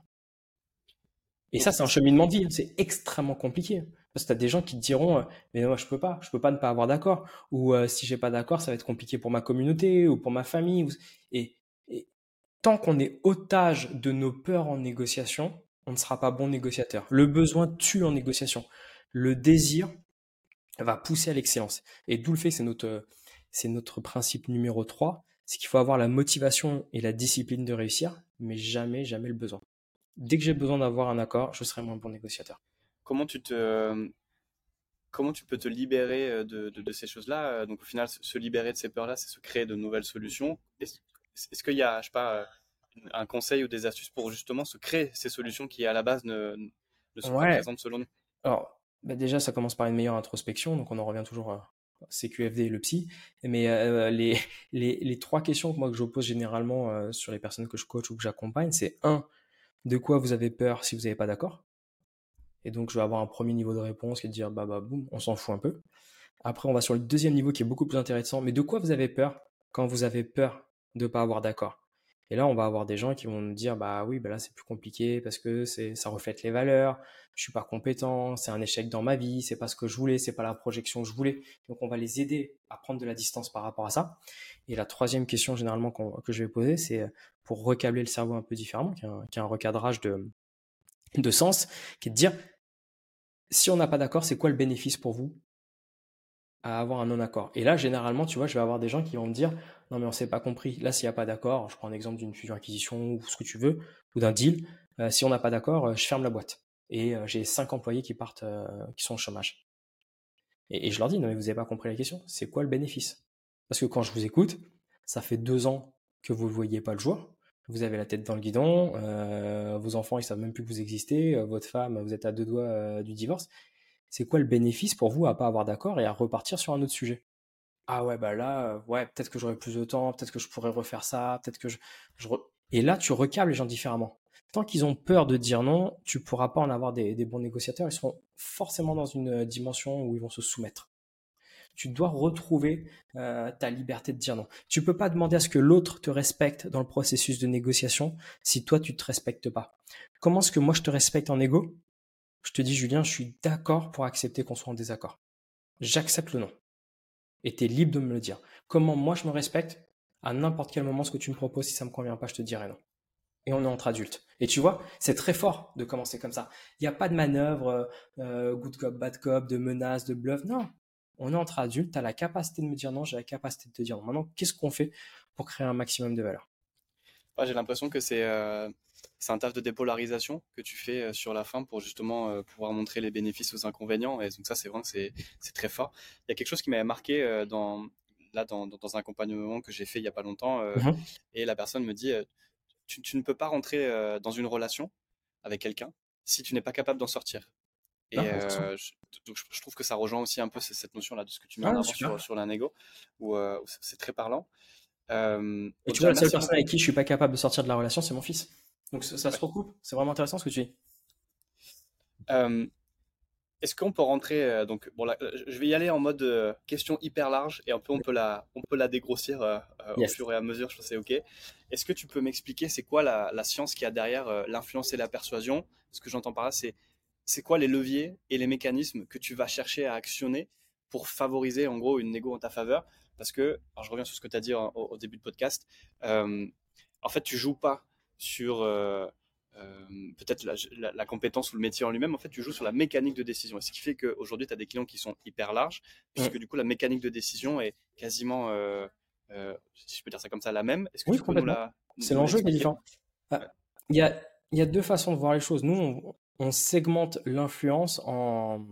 Et ça, c'est un cheminement de vie. C'est extrêmement compliqué. Parce que tu as des gens qui te diront, euh, mais moi, je peux pas, je peux pas ne pas avoir d'accord. Ou euh, si j'ai pas d'accord, ça va être compliqué pour ma communauté ou pour ma famille. Et tant qu'on est otage de nos peurs en négociation, on ne sera pas bon négociateur. Le besoin tue en négociation. Le désir va pousser à l'excellence. Et d'où le fait, c'est notre, notre principe numéro 3, c'est qu'il faut avoir la motivation et la discipline de réussir, mais jamais, jamais le besoin. Dès que j'ai besoin d'avoir un accord, je serai moins bon négociateur. Comment tu te, comment tu peux te libérer euh, de, ces choses-là Donc au final, se libérer de ces peurs-là, c'est se créer de nouvelles solutions. Est-ce, qu'il y a, je sais pas, un conseil ou des astuces pour justement se créer ces solutions qui à la base ne, ne sont pas présentes selon nous. Alors bah, déjà ça commence par une meilleure introspection, donc on en revient toujours à CQFD et le psy. Mais euh, les, les, les, trois questions que moi que je pose généralement euh, sur les personnes que je coach ou que j'accompagne, c'est un, de quoi vous avez peur si vous n'avez pas d'accord? Et donc je vais avoir un premier niveau de réponse qui est de dire bah bah boum, on s'en fout un peu. Après on va sur le deuxième niveau qui est beaucoup plus intéressant, mais de quoi vous avez peur quand vous avez peur de ne pas avoir d'accord? Et là, on va avoir des gens qui vont nous dire, bah oui, bah là c'est plus compliqué parce que ça reflète les valeurs, je suis pas compétent, c'est un échec dans ma vie, c'est pas ce que je voulais, c'est pas la projection que je voulais. Donc on va les aider à prendre de la distance par rapport à ça. Et la troisième question généralement que je vais poser, c'est pour recabler le cerveau un peu différemment, qui est un, recadrage de, de sens, qui est de dire, si on n'a pas d'accord, c'est quoi le bénéfice pour vous? À avoir un non-accord. Et là, généralement, tu vois, je vais avoir des gens qui vont me dire, non mais on s'est pas compris. Là, s'il n'y a pas d'accord, je prends un exemple d'une fusion-acquisition ou ce que tu veux, ou d'un deal, euh, si on n'a pas d'accord, euh, je ferme la boîte. Et euh, j'ai cinq employés qui partent, qui sont au chômage. Et, je leur dis, non mais vous n'avez pas compris la question, c'est quoi le bénéfice? Parce que quand je vous écoute, ça fait deux ans que vous ne voyez pas le jour, vous avez la tête dans le guidon, vos enfants ils savent même plus que vous existez, votre femme vous êtes à deux doigts du divorce, c'est quoi le bénéfice pour vous à pas avoir d'accord et à repartir sur un autre sujet? Ah ouais, bah là, euh, ouais, peut-être que j'aurai plus de temps, peut-être que je pourrais refaire ça, peut-être que je... Et là, tu recables les gens différemment. Tant qu'ils ont peur de dire non, tu pourras pas en avoir des, bons négociateurs. Ils seront forcément dans une dimension où ils vont se soumettre. Tu dois retrouver euh, ta liberté de dire non. Tu peux pas demander à ce que l'autre te respecte dans le processus de négociation si toi tu te respectes pas. Comment est-ce que moi je te respecte en égo? Je te dis, Julien, je suis d'accord pour accepter qu'on soit en désaccord. J'accepte le non. Et tu es libre de me le dire. Comment moi je me respecte À n'importe quel moment, ce que tu me proposes, si ça me convient pas, je te dirai non. Et on est entre adultes. Et tu vois, c'est très fort de commencer comme ça. Il n'y a pas de manœuvre, euh, euh, good cop, bad cop, de menace, de bluff. Non. On est entre adultes, tu as la capacité de me dire non, j'ai la capacité de te dire non. Maintenant, qu'est-ce qu'on fait pour créer un maximum de valeur? J'ai l'impression que c'est euh, c'est un taf de dépolarisation que tu fais euh, sur la fin pour justement euh, pouvoir montrer les bénéfices aux inconvénients. Et donc ça, c'est vrai que c'est très fort. Il y a quelque chose qui m'avait marqué euh, dans, là, dans, dans, un accompagnement que j'ai fait il n'y a pas longtemps. Mhm. Et la personne me dit, tu, tu, ne peux pas rentrer dans une relation avec quelqu'un si tu n'es pas capable d'en sortir. Et euh, je, donc je, trouve que ça rejoint aussi un peu cette notion-là de ce que tu mets en avant sur, sur l'inego, où, euh, c'est très parlant. Euh, et tu vois, la seule personne avec qui je suis pas capable de sortir de la relation, c'est mon fils. Donc ça, se recoupe. C'est vraiment intéressant ce que tu dis. Est-ce qu'on peut rentrer donc bon là, je vais y aller en mode question hyper large et un peu on peut la on peut la dégrossir au fur et à mesure je pense c'est ok. Est-ce que tu peux m'expliquer c'est quoi la, la, science qui a derrière l'influence et la persuasion? Ce que j'entends par là c'est c'est quoi les leviers et les mécanismes que tu vas chercher à actionner pour favoriser en gros une négo en ta faveur? Parce que, alors je reviens sur ce que tu as dit au, début de podcast, euh, en fait tu joues pas sur euh, euh, peut-être la, compétence ou le métier en lui-même, en fait tu joues sur la mécanique de décision. Et ce qui fait qu'aujourd'hui tu as des clients qui sont hyper larges, puisque du coup la mécanique de décision est quasiment, si je peux dire ça comme ça, la même. Est-ce que oui, complètement. C'est l'enjeu qui est différent. Ah, il y, a, il y a deux façons de voir les choses. Nous, on, on segmente l'influence en,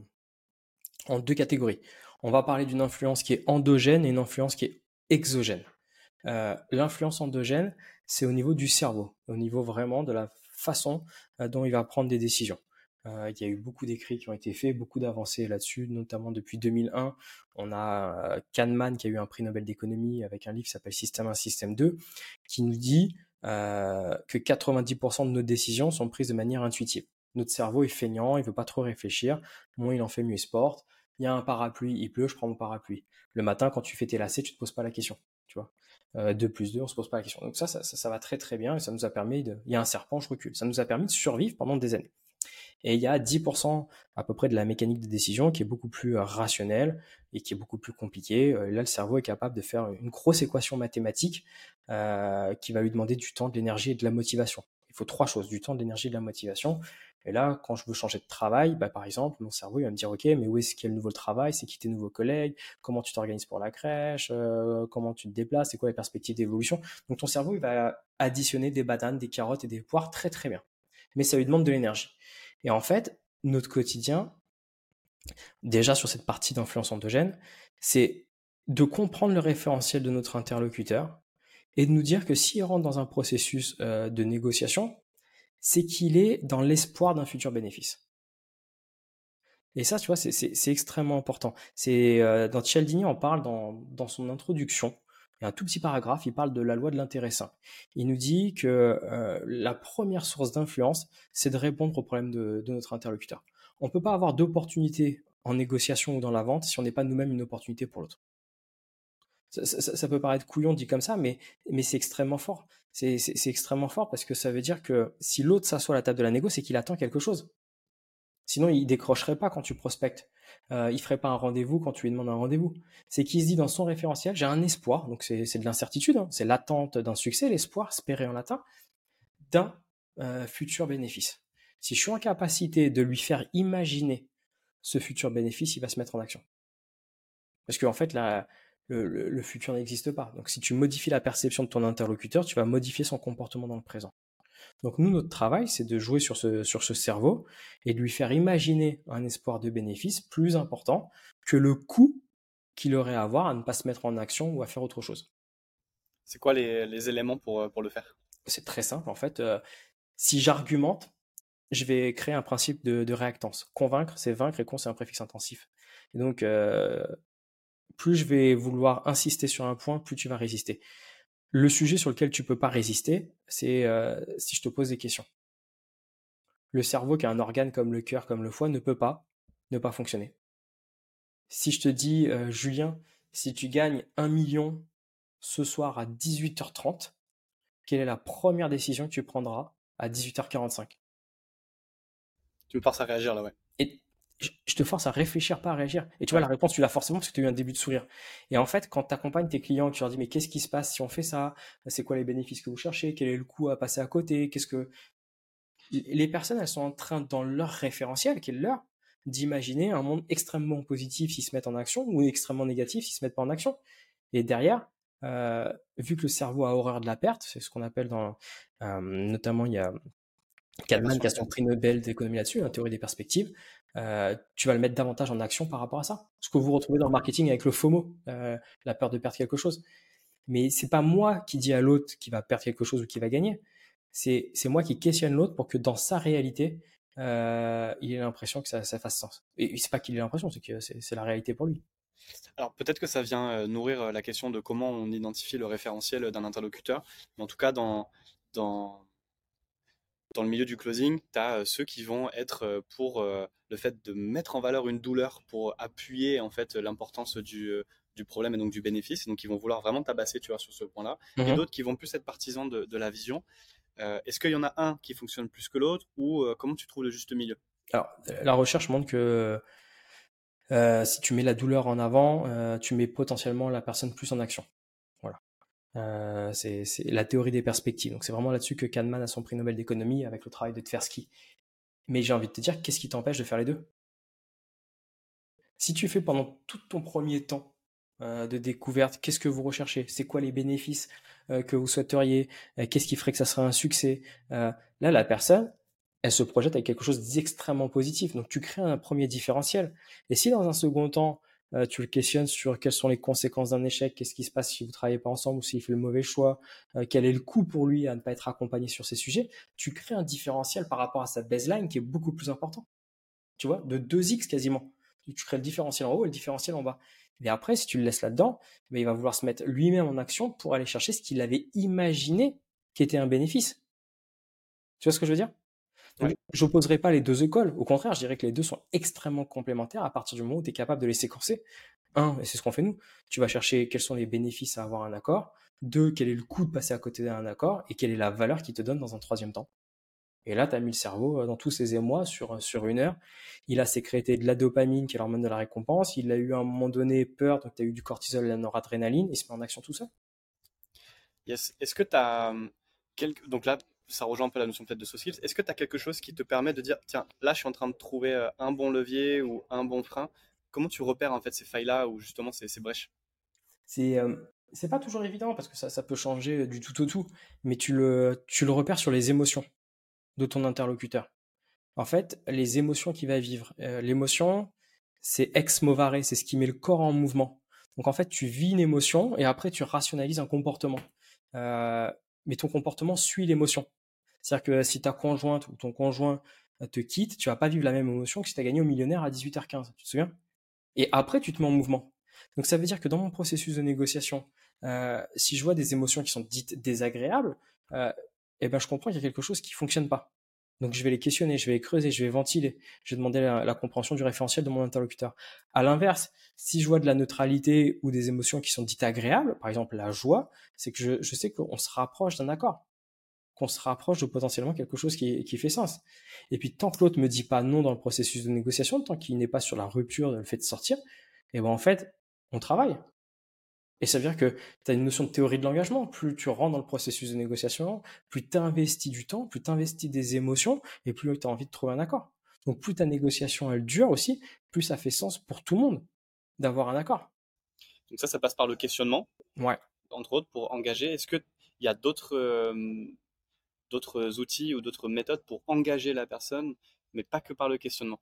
en deux catégories. On va parler d'une influence qui est endogène et une influence qui est exogène. Euh, l'influence endogène, c'est au niveau du cerveau, au niveau vraiment de la façon euh, dont il va prendre des décisions. Euh, il y a eu beaucoup d'écrits qui ont été faits, beaucoup d'avancées là-dessus, notamment depuis 2001. On a Kahneman qui a eu un prix Nobel d'économie avec un livre qui s'appelle Système 1, Système 2, qui nous dit que 90% de nos décisions sont prises de manière intuitive. Notre cerveau est feignant, il veut pas trop réfléchir. Moins il en fait, mieux il porte. Il y a un parapluie, il pleut, je prends mon parapluie. Le matin, quand tu fais tes lacets, tu te poses pas la question. Tu vois. 2 euh, plus 2, on se pose pas la question. Donc ça, ça, ça, va très très bien et ça nous a permis de. Il y a un serpent, je recule. Ça nous a permis de survivre pendant des années. Et il y a 10% à peu près de la mécanique de décision qui est beaucoup plus euh, rationnelle et qui est beaucoup plus compliquée. Euh, là, le cerveau est capable de faire une grosse équation mathématique qui va lui demander du temps, de l'énergie et de la motivation. Il faut trois choses, du temps, de l'énergie et de la motivation. Et là, quand je veux changer de travail, bah, par exemple, mon cerveau il va me dire, OK, mais où est-ce qu'il y a le nouveau travail? C'est qui tes nouveaux collègues? Comment tu t'organises pour la crèche? Euh, Comment tu te déplaces? C'est quoi les perspectives d'évolution? Donc ton cerveau, il va additionner des bananes, des carottes et des poires très très bien. Mais ça lui demande de l'énergie. Et en fait, notre quotidien, déjà sur cette partie d'influence endogène, c'est de comprendre le référentiel de notre interlocuteur et de nous dire que s'il rentre dans un processus euh, de négociation, c'est qu'il est dans l'espoir d'un futur bénéfice. Et ça, tu vois, c'est extrêmement important. C'est euh, dans Cialdini, on parle dans, son introduction, il y a un tout petit paragraphe, il parle de la loi de l'intérêt sain. Il nous dit que euh, la première source d'influence, c'est de répondre aux problèmes de, de notre interlocuteur. On ne peut pas avoir d'opportunité en négociation ou dans la vente si on n'est pas nous-mêmes une opportunité pour l'autre. Ça, peut paraître couillon dit comme ça, mais, mais c'est extrêmement fort. C'est extrêmement fort parce que ça veut dire que si l'autre s'assoit à la table de la négo, c'est qu'il attend quelque chose. Sinon, il décrocherait pas quand tu prospectes. Euh, il ferait pas un rendez-vous quand tu lui demandes un rendez-vous. C'est qu'il se dit dans son référentiel, j'ai un espoir, donc c'est de l'incertitude, hein. c'est l'attente d'un succès, l'espoir, espérer en latin, d'un euh, futur bénéfice. Si je suis en capacité de lui faire imaginer ce futur bénéfice, il va se mettre en action. Parce qu'en en fait, la, le, futur n'existe pas. Donc si tu modifies la perception de ton interlocuteur, tu vas modifier son comportement dans le présent. Donc nous, notre travail, c'est de jouer sur ce, sur ce cerveau et de lui faire imaginer un espoir de bénéfice plus important que le coût qu'il aurait à avoir à ne pas se mettre en action ou à faire autre chose. C'est quoi les, éléments pour, euh, pour le faire? C'est très simple. En fait, euh, si j'argumente, je vais créer un principe de, réactance. Convaincre, c'est vaincre et con, c'est un préfixe intensif. Et donc, euh, plus je vais vouloir insister sur un point, plus tu vas résister. Le sujet sur lequel tu peux pas résister, c'est euh, si je te pose des questions. Le cerveau, qui a un organe comme le cœur, comme le foie, ne peut pas ne pas fonctionner. Si je te dis, euh, Julien, si tu gagnes un million ce soir à 18h30, quelle est la première décision que tu prendras à 18h45 Tu me forces à réagir là, ouais je te force à réfléchir, pas à réagir. Et tu vois, la réponse, tu l'as forcément parce que tu as eu un début de sourire. Et en fait, quand tu accompagnes tes clients, tu leur dis, mais qu'est-ce qui se passe si on fait ça? C'est quoi les bénéfices que vous cherchez? Quel est le coût à passer à côté? Qu'est-ce que. Les personnes, elles sont en train, dans leur référentiel, qui est leur, d'imaginer un monde extrêmement positif s'ils se mettent en action ou extrêmement négatif s'ils se mettent pas en action. Et derrière, euh, vu que le cerveau a horreur de la perte, c'est ce qu'on appelle dans. Euh, notamment, il y a Kahneman qui a son prix Nobel d'économie là-dessus, la théorie des perspectives. Euh, tu vas le mettre davantage en action par rapport à ça. Ce que vous retrouvez dans le marketing avec le FOMO, euh, la peur de perdre quelque chose. Mais c'est pas moi qui dis à l'autre qui va perdre quelque chose ou qui va gagner. C'est moi qui questionne l'autre pour que dans sa réalité, euh, il a l'impression que ça, ça fasse sens. Et c'est pas qu'il ait l'impression, c'est que c'est la réalité pour lui. Alors peut-être que ça vient euh, nourrir la question de comment on identifie le référentiel d'un interlocuteur, mais en tout cas dans, dans, dans le milieu du closing, tu as ceux qui vont être pour le fait de mettre en valeur une douleur pour appuyer en fait l'importance du, du problème et donc du bénéfice, donc ils vont vouloir vraiment tabasser tu vois, sur ce point-là, et mhm. d'autres qui vont plus être partisans de, de la vision. Est-ce qu'il y en a un qui fonctionne plus que l'autre ou comment tu trouves le juste milieu? Alors, la recherche montre que euh, si tu mets la douleur en avant, euh, tu mets potentiellement la personne plus en action. Voilà. Euh, c'est la théorie des perspectives. Donc c'est vraiment là-dessus que Kahneman a son prix Nobel d'économie avec le travail de Tversky. Mais j'ai envie de te dire, qu'est-ce qui t'empêche de faire les deux? Si tu fais pendant tout ton premier temps de découverte, qu'est-ce que vous recherchez? C'est quoi les bénéfices que vous souhaiteriez? Qu'est-ce qui ferait que ça serait un succès? Là, la personne, elle se projette avec quelque chose d'extrêmement positif. Donc tu crées un premier différentiel. Et si dans un second temps, euh, tu le questionnes sur quelles sont les conséquences d'un échec, qu'est-ce qui se passe si vous travaillez pas ensemble ou s'il fait le mauvais choix, euh, quel est le coût pour lui à ne pas être accompagné sur ces sujets, tu crées un différentiel par rapport à sa baseline qui est beaucoup plus important. Tu vois, de 2x quasiment. Tu crées le différentiel en haut et le différentiel en bas. Et après, si tu le laisses là-dedans, ben, il va vouloir se mettre lui-même en action pour aller chercher ce qu'il avait imaginé qui était un bénéfice. Tu vois ce que je veux dire? Je J'opposerai pas les deux écoles. Au contraire, je dirais que les deux sont extrêmement complémentaires à partir du moment où tu es capable de les séquencer. Un, et c'est ce qu'on fait nous, tu vas chercher quels sont les bénéfices à avoir un accord. Deux, quel est le coût de passer à côté d'un accord et quelle est la valeur qu'il te donne dans un troisième temps. Et là, tu as mis le cerveau euh, dans tous ses émois sur, sur une heure. Il a sécrété de la dopamine, qui est l'hormone de la récompense. Il a eu à un moment donné peur, donc tu as eu du cortisol et de la noradrénaline. Il se met en action tout seul. Yes. Est-ce que tu as. Hum, quelque... Donc là, ça rejoint un peu la notion peut-être de soft skills. Est-ce que tu as quelque chose qui te permet de dire, tiens, là, je suis en train de trouver euh, un bon levier ou un bon frein Comment tu repères en fait ces failles-là ou justement ces, brèches? C'est euh, pas toujours évident parce que ça, peut changer du tout au tout, mais tu le, tu le repères sur les émotions de ton interlocuteur. En fait, les émotions qu'il va vivre. Euh, l'émotion, c'est ex movare, c'est ce qui met le corps en mouvement. Donc en fait, tu vis une émotion et après tu rationalises un comportement. mais ton comportement suit l'émotion. C'est-à-dire que si ta conjointe ou ton conjoint euh, te quitte, tu vas pas vivre la même émotion que si tu as gagné au millionnaire à 18h15. Tu te souviens? Et après, tu te mets en mouvement. Donc ça veut dire que dans mon processus de négociation, euh, si je vois des émotions qui sont dites désagréables, euh, eh ben je comprends qu'il y a quelque chose qui fonctionne pas. Donc je vais les questionner, je vais les creuser, je vais ventiler, je vais demander la, compréhension du référentiel de mon interlocuteur. À l'inverse, si je vois de la neutralité ou des émotions qui sont dites agréables, par exemple la joie, c'est que je, je sais qu'on se rapproche d'un accord qu'on se rapproche de potentiellement quelque chose qui, fait sens. Et puis tant que l'autre me dit pas non dans le processus de négociation, tant qu'il n'est pas sur la rupture, le fait de sortir, et eh ben en fait, on travaille. Et ça veut dire que tu as une notion de théorie de l'engagement. Plus tu rentres dans le processus de négociation, plus tu investis du temps, plus tu investis des émotions, et plus tu as envie de trouver un accord. Donc plus ta négociation elle dure aussi, plus ça fait sens pour tout le monde d'avoir un accord. Donc ça, ça passe par le questionnement. Ouais. Entre autres, pour engager. Est-ce qu'il y a d'autres euh, d'autres outils ou d'autres méthodes pour engager la personne, mais pas que par le questionnement.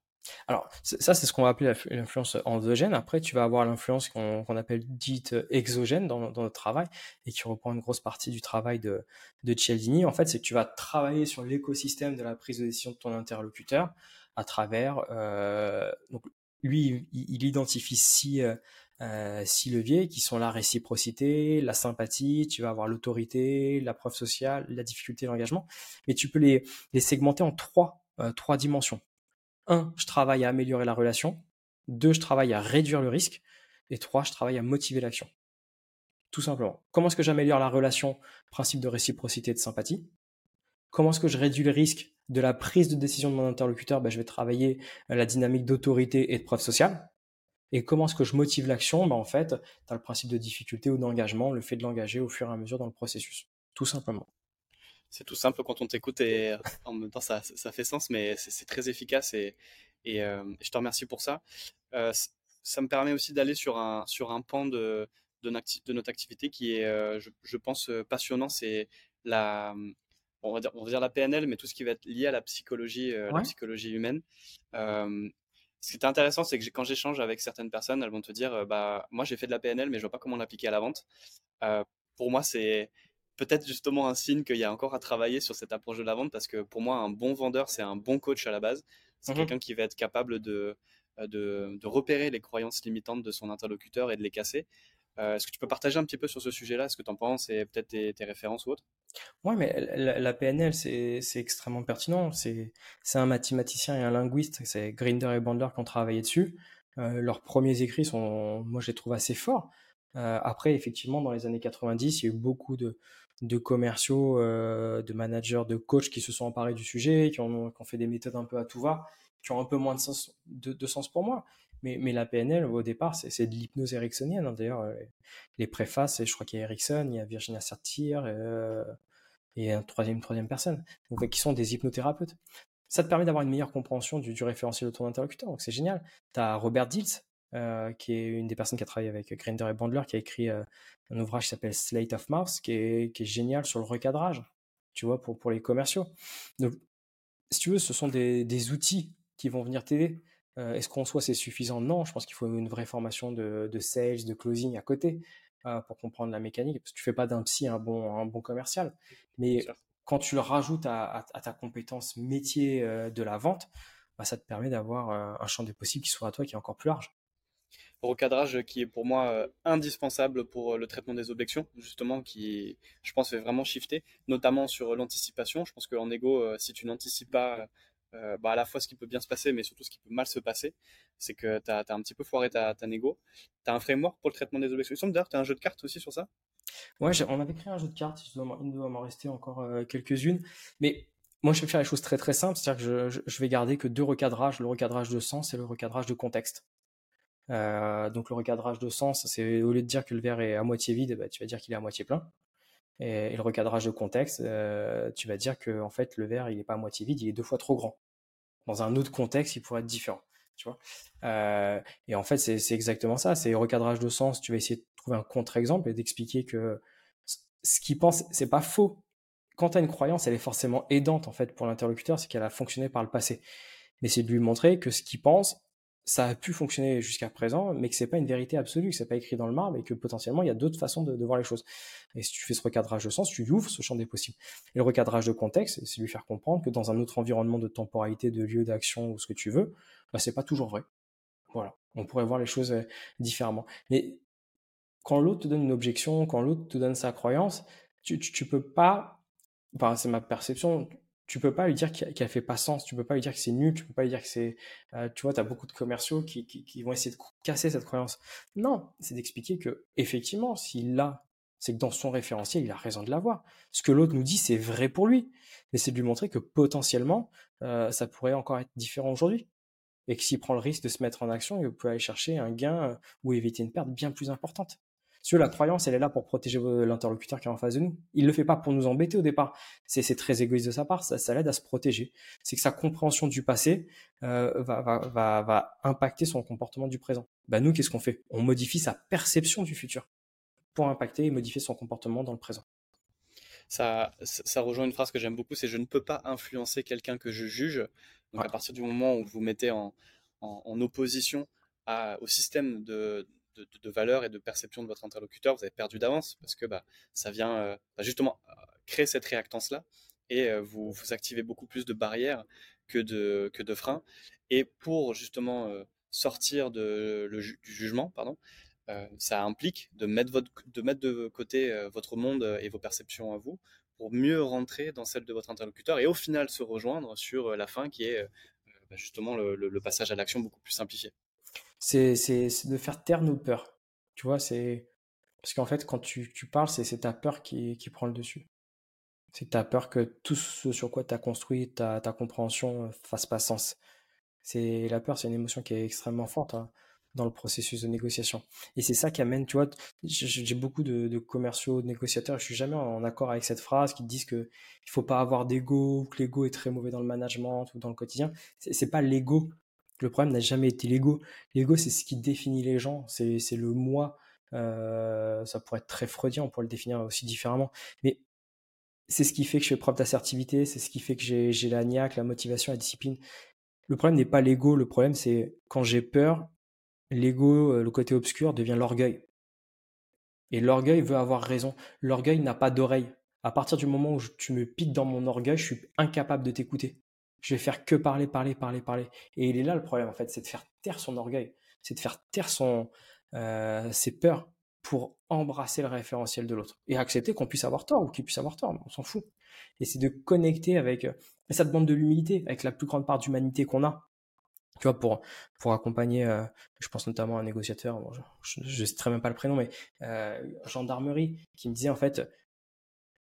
Alors, ça, c'est ce qu'on va appeler l'influence endogène. Après, tu vas avoir l'influence qu'on appelle dite exogène dans, notre travail et qui reprend une grosse partie du travail de, de Cialdini. En fait, c'est que tu vas travailler sur l'écosystème de la prise de décision de ton interlocuteur à travers. Euh, donc, lui, il, identifie si euh, six leviers qui sont la réciprocité, la sympathie, tu vas avoir l'autorité, la preuve sociale, la difficulté, l'engagement. Mais tu peux les, les segmenter en trois, euh, trois dimensions. Un, je travaille à améliorer la relation. Deux, je travaille à réduire le risque. Et trois, je travaille à motiver l'action. Tout simplement. Comment est-ce que j'améliore la relation? Principe de réciprocité et de sympathie. Comment est-ce que je réduis le risque de la prise de décision de mon interlocuteur? Ben, Je vais travailler euh, la dynamique d'autorité et de preuve sociale. Et comment est-ce que je motive l'action? Ben En fait, tu as le principe de difficulté ou d'engagement, le fait de l'engager au fur et à mesure dans le processus. Tout simplement. C'est tout simple quand on t'écoute et en même temps ça, ça fait sens, mais c'est très efficace et, et euh, je te remercie pour ça. Euh, ça me permet aussi d'aller sur un, sur un pan de, de, de notre activité qui est, euh, je, je, pense, passionnant. C'est la, on va, dire, on va dire la PNL, mais tout ce qui va être lié à la psychologie, la psychologie humaine ce qui est intéressant, c'est que quand j'échange avec certaines personnes, elles vont te dire, euh, bah, moi j'ai fait de la PNL, mais je vois pas comment l'appliquer à la vente. Euh, pour moi, c'est peut-être justement un signe qu'il y a encore à travailler sur cette approche de la vente parce que pour moi, un bon vendeur, c'est un bon coach à la base. C'est mhm. quelqu'un qui va être capable de, de, repérer les croyances limitantes de son interlocuteur et de les casser. Euh, est-ce que tu peux partager un petit peu sur ce sujet-là Ce que tu en penses et peut-être tes, références ou autres? Oui, mais la, PNL, c'est extrêmement pertinent. C'est un mathématicien et un linguiste. C'est Grinder et Bandler qui ont travaillé dessus. Euh, leurs premiers écrits sont, moi, je les trouve assez forts. Euh, après, effectivement, dans les années 90, il y a eu beaucoup de, commerciaux, de managers, de coachs qui se sont emparés du sujet, qui ont, fait des méthodes un peu à tout va, qui ont un peu moins de sens pour moi. Mais, la PNL, au départ, c'est de l'hypnose ericksonienne. Hein. D'ailleurs, euh, les préfaces, je crois qu'il y a Erickson, il y a Virginia Satir euh, et un troisième, troisième personne, donc, qui sont des hypnothérapeutes. Ça te permet d'avoir une meilleure compréhension du, du référentiel de ton interlocuteur, donc c'est génial. Tu as Robert Dills, euh, qui est une des personnes qui a travaillé avec Grinder et Bandler, qui a écrit un ouvrage qui s'appelle Slate of Mouth, qui est, génial sur le recadrage, tu vois, pour, les commerciaux. Donc, si tu veux, ce sont des outils qui vont venir t'aider. Euh, est-ce qu'en soi c'est suffisant? Non, je pense qu'il faut une vraie formation de, sales, de closing à côté euh, pour comprendre la mécanique. Parce que tu fais pas d'un psy un bon, un bon commercial. Mais quand tu le rajoutes à, ta compétence métier euh, de la vente, bah, ça te permet d'avoir un champ des possibles qui soit à toi qui est encore plus large recadrage qui est pour moi indispensable pour le traitement des objections, justement, qui, je pense, fait vraiment shifter, notamment sur l'anticipation. Je pense qu'en égo, si tu n'anticipes pas euh, bah, à la fois ce qui peut bien se passer, mais surtout ce qui peut mal se passer, c'est que tu as, un petit peu foiré ta, ta négo. Tu as un framework pour le traitement des objections. D'ailleurs, tu as un jeu de cartes aussi sur ça Ouais, on avait créé un jeu de cartes, il doit m'en rester encore euh, quelques-unes. Mais moi, je vais faire les choses très très simples, c'est-à-dire que je, je, vais garder que deux recadrages, le recadrage de sens et le recadrage de contexte. Euh, donc le recadrage de sens, c'est au lieu de dire que le verre est à moitié vide, bah, tu vas dire qu'il est à moitié plein. Et, le recadrage de contexte, tu vas dire que en fait le verre il pas à moitié vide, il est deux fois trop grand dans un autre contexte, il pourrait être différent. Tu vois euh, et en fait, c'est exactement ça. C'est recadrage de sens. Tu vas essayer de trouver un contre-exemple et d'expliquer que ce qu'il pense, c'est pas faux. Quand tu as une croyance, elle est forcément aidante en fait pour l'interlocuteur, c'est qu'elle a fonctionné par le passé. Mais c'est de lui montrer que ce qu'il pense, ça a pu fonctionner jusqu'à présent, mais que c'est pas une vérité absolue, que c'est pas écrit dans le marbre et que potentiellement il y a d'autres façons de, voir les choses. Et si tu fais ce recadrage de sens, tu ouvres ce champ des possibles. Et le recadrage de contexte, c'est lui faire comprendre que dans un autre environnement de temporalité, de lieu d'action ou ce que tu veux, bah, c'est pas toujours vrai. Voilà. On pourrait voir les choses euh, différemment. Mais quand l'autre te donne une objection, quand l'autre te donne sa croyance, tu, tu, tu peux pas, enfin, c'est ma perception, tu peux pas lui dire qu'elle fait pas sens, tu peux pas lui dire que c'est nul, tu peux pas lui dire que c'est, euh, tu vois, tu as beaucoup de commerciaux qui, vont essayer de casser cette croyance. Non, c'est d'expliquer que effectivement, s'il l'a, c'est que dans son référentiel, il a raison de l'avoir. Ce que l'autre nous dit, c'est vrai pour lui, mais c'est de lui montrer que potentiellement, euh, ça pourrait encore être différent aujourd'hui, et que s'il prend le risque de se mettre en action, il peut aller chercher un gain euh, ou éviter une perte bien plus importante. Si la croyance, elle est là pour protéger l'interlocuteur qui est en face de nous. Il le fait pas pour nous embêter au départ. C'est très égoïste de sa part. Ça, l'aide à se protéger. C'est que sa compréhension du passé euh, va, va, va, impacter son comportement du présent. Bah nous, qu'est-ce qu'on fait? On modifie sa perception du futur pour impacter et modifier son comportement dans le présent. Ça, ça rejoint une phrase que j'aime beaucoup, c'est je ne peux pas influencer quelqu'un que je juge. Donc à partir du moment où vous mettez en, en, opposition à, au système de, de, valeur et de perception de votre interlocuteur, vous avez perdu d'avance parce que bah, ça vient euh, bah, justement euh, créer cette réactance-là et euh, vous, activez beaucoup plus de barrières que de, que de freins. Et pour justement sortir de, le du jugement, pardon, ça implique de mettre, votre, de mettre de côté votre monde et vos perceptions à vous pour mieux rentrer dans celle de votre interlocuteur et au final se rejoindre sur la fin qui est bah, justement le passage à l'action beaucoup plus simplifié c'est de faire taire nos peurs. Tu vois, c'est. Parce qu'en fait, quand tu, tu parles, c'est ta peur qui, qui prend le dessus. C'est ta peur que tout ce sur quoi tu as construit ta, ta compréhension euh, fasse pas sens. C'est la peur, c'est une émotion qui est extrêmement forte hein, dans le processus de négociation. Et c'est ça qui amène, tu vois, j'ai beaucoup de, commerciaux, de négociateurs, je suis jamais en accord avec cette phrase qui disent que il faut pas avoir d'ego, que l'ego est très mauvais dans le management ou dans le quotidien. C'est pas l'ego le problème n'a jamais été l'ego. L'ego, c'est ce qui définit les gens, c'est le moi. Euh, ça pourrait être très freudien, on pourrait le définir aussi différemment. Mais c'est ce qui fait que je fais preuve d'assertivité, c'est ce qui fait que j'ai la niaque, la motivation, la discipline. Le problème n'est pas l'ego, le problème c'est quand j'ai peur, l'ego, euh, le côté obscur, devient l'orgueil. Et l'orgueil veut avoir raison. L'orgueil n'a pas d'oreille. À partir du moment où tu me piques dans mon orgueil, je suis incapable de t'écouter. Je vais faire que parler, parler, parler, parler. Et il est là le problème, en fait, c'est de faire taire son orgueil. C'est de faire taire son, euh, ses peurs pour embrasser le référentiel de l'autre et accepter qu'on puisse avoir tort ou qu'il puisse avoir tort, on s'en fout. Et c'est de connecter avec, euh, et ça demande de l'humilité, avec la plus grande part d'humanité qu'on a. Tu vois, pour, pour accompagner, euh, je pense notamment à un négociateur, je ne sais très même pas le prénom, mais euh, gendarmerie, qui me disait en fait,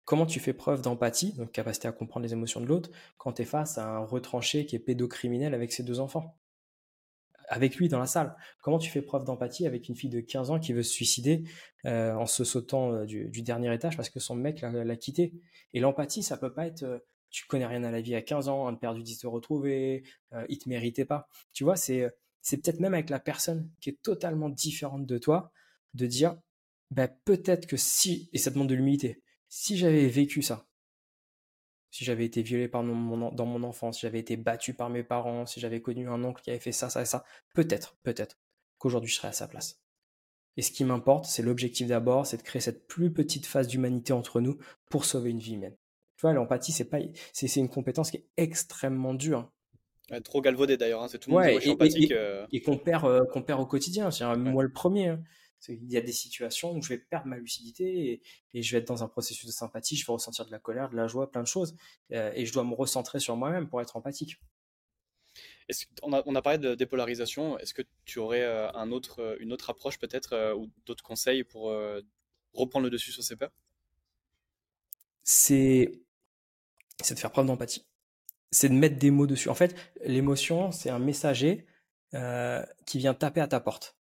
comment tu fais preuve d'empathie, donc capacité à comprendre les émotions de l'autre, quand tu es face à un retranché qui est pédocriminel avec ses deux enfants? Avec lui dans la salle. Comment tu fais preuve d'empathie avec une fille de 15 ans qui veut se suicider euh, en se sautant euh, du, dernier étage parce que son mec l'a quitté? Et l'empathie, ça peut pas être euh, tu connais rien à la vie à 15 ans, un perdu 10 te retrouver, il te méritait pas. Tu vois, c'est c'est peut-être même avec la personne qui est totalement différente de toi de dire bah, peut-être que si, et ça demande de l'humilité, si j'avais vécu ça, si j'avais été violé par mon, dans mon enfance, si j'avais été battu par mes parents, si j'avais connu un oncle qui avait fait ça, ça et ça, peut-être, peut-être qu'aujourd'hui je serais à sa place. Et ce qui m'importe, c'est l'objectif d'abord, c'est de créer cette plus petite phase d'humanité entre nous pour sauver une vie humaine. Tu vois, l'empathie, c'est pas, c'est, une compétence qui est extrêmement dure. trop galvaudée d'ailleurs, hein, c'est tout le monde ouais, et, empathique. Euh. Et, qu'on perd, euh, qu'on perd au quotidien. C'est moi le premier. Hein. Il y a des situations où je vais perdre ma lucidité et, je vais être dans un processus de sympathie, je vais ressentir de la colère, de la joie, plein de choses. Euh, et je dois me recentrer sur moi-même pour être empathique. On a, on, a, parlé de dépolarisation. Est-ce que tu aurais euh, un autre, euh, une autre approche peut-être ou d'autres conseils pour reprendre le dessus sur ces peurs? C'est de faire preuve d'empathie. C'est de mettre des mots dessus. En fait, l'émotion, c'est un messager qui vient taper à ta porte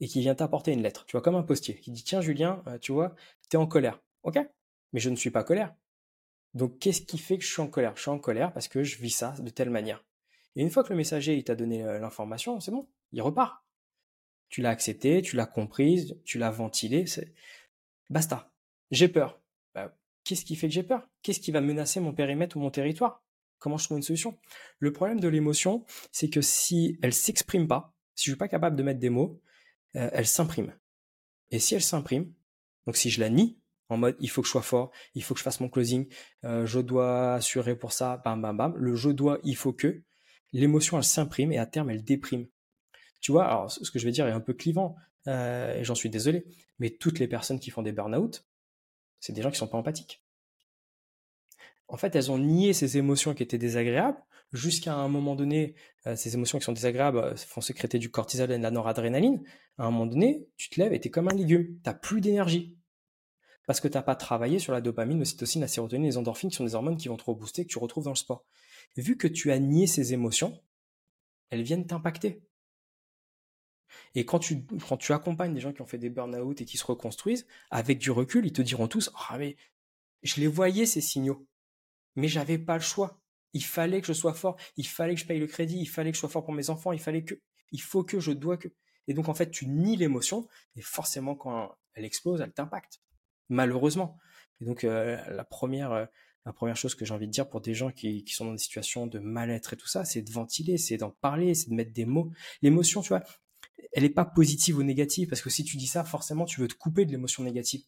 et qui vient t'apporter une lettre, tu vois, comme un postier, qui dit Tiens, Julien, euh, tu vois, tu es en colère. Ok, mais je ne suis pas colère. Donc, qu'est-ce qui fait que je suis en colère? Je suis en colère parce que je vis ça de telle manière. Et une fois que le messager il t'a donné euh, l'information, c'est bon, il repart. Tu l'as accepté, tu l'as comprise, tu l'as ventilé, c'est basta. J'ai peur. Bah, qu'est-ce qui fait que j'ai peur? Qu'est-ce qui va menacer mon périmètre ou mon territoire? Comment je trouve une solution? Le problème de l'émotion, c'est que si elle s'exprime pas, si je suis pas capable de mettre des mots, euh, elle s'imprime. Et si elle s'imprime, donc si je la nie, en mode il faut que je sois fort, il faut que je fasse mon closing, euh, je dois assurer pour ça, bam bam bam, le je dois, il faut que, l'émotion elle s'imprime et à terme elle déprime. Tu vois, alors ce que je vais dire est un peu clivant, euh, et j'en suis désolé, mais toutes les personnes qui font des burn-out, c'est des gens qui sont pas empathiques. En fait, elles ont nié ces émotions qui étaient désagréables jusqu'à un moment donné, euh, ces émotions qui sont désagréables euh, font sécréter du cortisol et de la noradrénaline. À un moment donné, tu te lèves et tu es comme un légume. Tu n'as plus d'énergie. Parce que tu n'as pas travaillé sur la dopamine, l'ocytocine, la sérotonine, les endorphines, qui sont des hormones qui vont trop booster, que tu retrouves dans le sport. Vu que tu as nié ces émotions, elles viennent t'impacter. Et quand tu, quand tu accompagnes des gens qui ont fait des burn-out et qui se reconstruisent, avec du recul, ils te diront tous, ah mais je les voyais ces signaux, mais j'avais pas le choix il fallait que je sois fort, il fallait que je paye le crédit, il fallait que je sois fort pour mes enfants, il fallait que, il faut que, je dois que. Et donc en fait, tu nies l'émotion et forcément quand elle explose, elle t'impacte. Malheureusement. Et donc euh, la première, euh, la première chose que j'ai envie de dire pour des gens qui, qui sont dans des situations de mal-être et tout ça, c'est de ventiler, c'est d'en parler, c'est de mettre des mots. L'émotion, tu vois, elle n'est pas positive ou négative parce que si tu dis ça, forcément, tu veux te couper de l'émotion négative.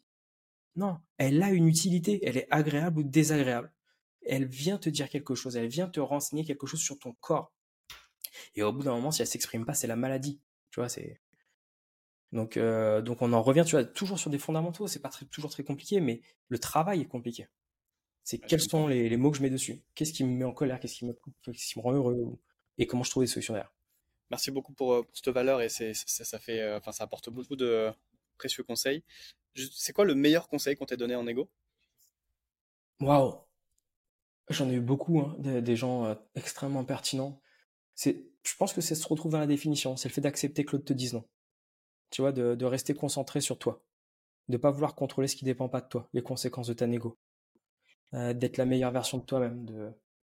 Non, elle a une utilité, elle est agréable ou désagréable elle vient te dire quelque chose, elle vient te renseigner quelque chose sur ton corps. Et au bout d'un moment, si elle s'exprime pas, c'est la maladie. Tu vois, c'est donc euh, donc on en revient, tu vois, toujours sur des fondamentaux. C'est pas toujours très compliqué, mais le travail est compliqué. C'est quels sont les, mots que je mets dessus? Qu'est-ce qui me met en colère? Qu'est-ce qui me, qui me rend heureux Et comment je trouve des solutions derrière? Merci beaucoup pour, euh, cette valeur et c'est, ça, fait, euh, enfin, ça apporte beaucoup de précieux conseils. C'est quoi le meilleur conseil qu'on t'ait donné en ego Waouh J'en ai eu beaucoup, hein, des, gens euh, extrêmement pertinents. Je pense que ça se retrouve dans la définition. C'est le fait d'accepter que l'autre te dise non. Tu vois, de, rester concentré sur toi. De pas vouloir contrôler ce qui dépend pas de toi, les conséquences de ta négo. Euh, d'être la meilleure version de toi-même. De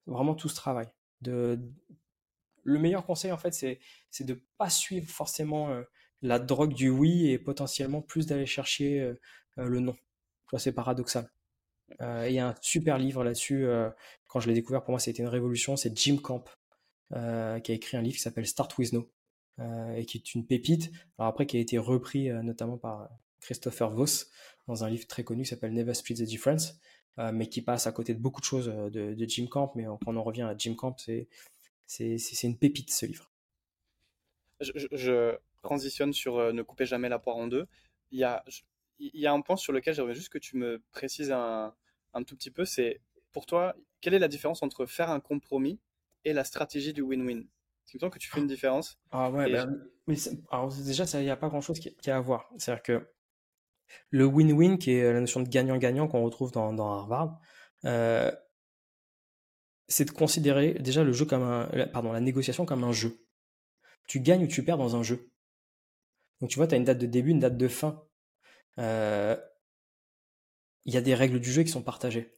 vraiment tout ce travail. Le meilleur conseil, en fait, c'est, c'est de pas suivre forcément euh, la drogue du oui et potentiellement plus d'aller chercher le non. Tu vois, c'est paradoxal. Euh, il y a un super livre là-dessus. Euh, quand je l'ai découvert, pour moi, c'était une révolution. C'est Jim Camp euh, qui a écrit un livre qui s'appelle Start with No et qui est une pépite. Alors après, qui a été repris notamment par Christopher Voss dans un livre très connu qui s'appelle Never Split the Difference. mais qui passe à côté de beaucoup de choses de, Jim Camp. Mais quand on en revient à Jim Camp, c'est une pépite ce livre. Je, transitionne sur Ne coupez jamais la poire en deux. Il y a, il y a un point sur lequel j'aimerais juste que tu me précises un, un tout petit peu. C'est pour toi, quelle est la différence entre faire un compromis et la stratégie du win-win? C'est me que tu fais une différence. Ah ouais, bah, mais alors déjà, il n'y a pas grand-chose qui, qui, a à voir. C'est-à-dire que le win-win, qui est la notion de gagnant-gagnant qu'on retrouve dans, dans Harvard, euh, c'est de considérer déjà le jeu comme un, pardon, la négociation comme un jeu. Tu gagnes ou tu perds dans un jeu. Donc tu vois, tu as une date de début, une date de fin. Euh, il y a des règles du jeu qui sont partagées.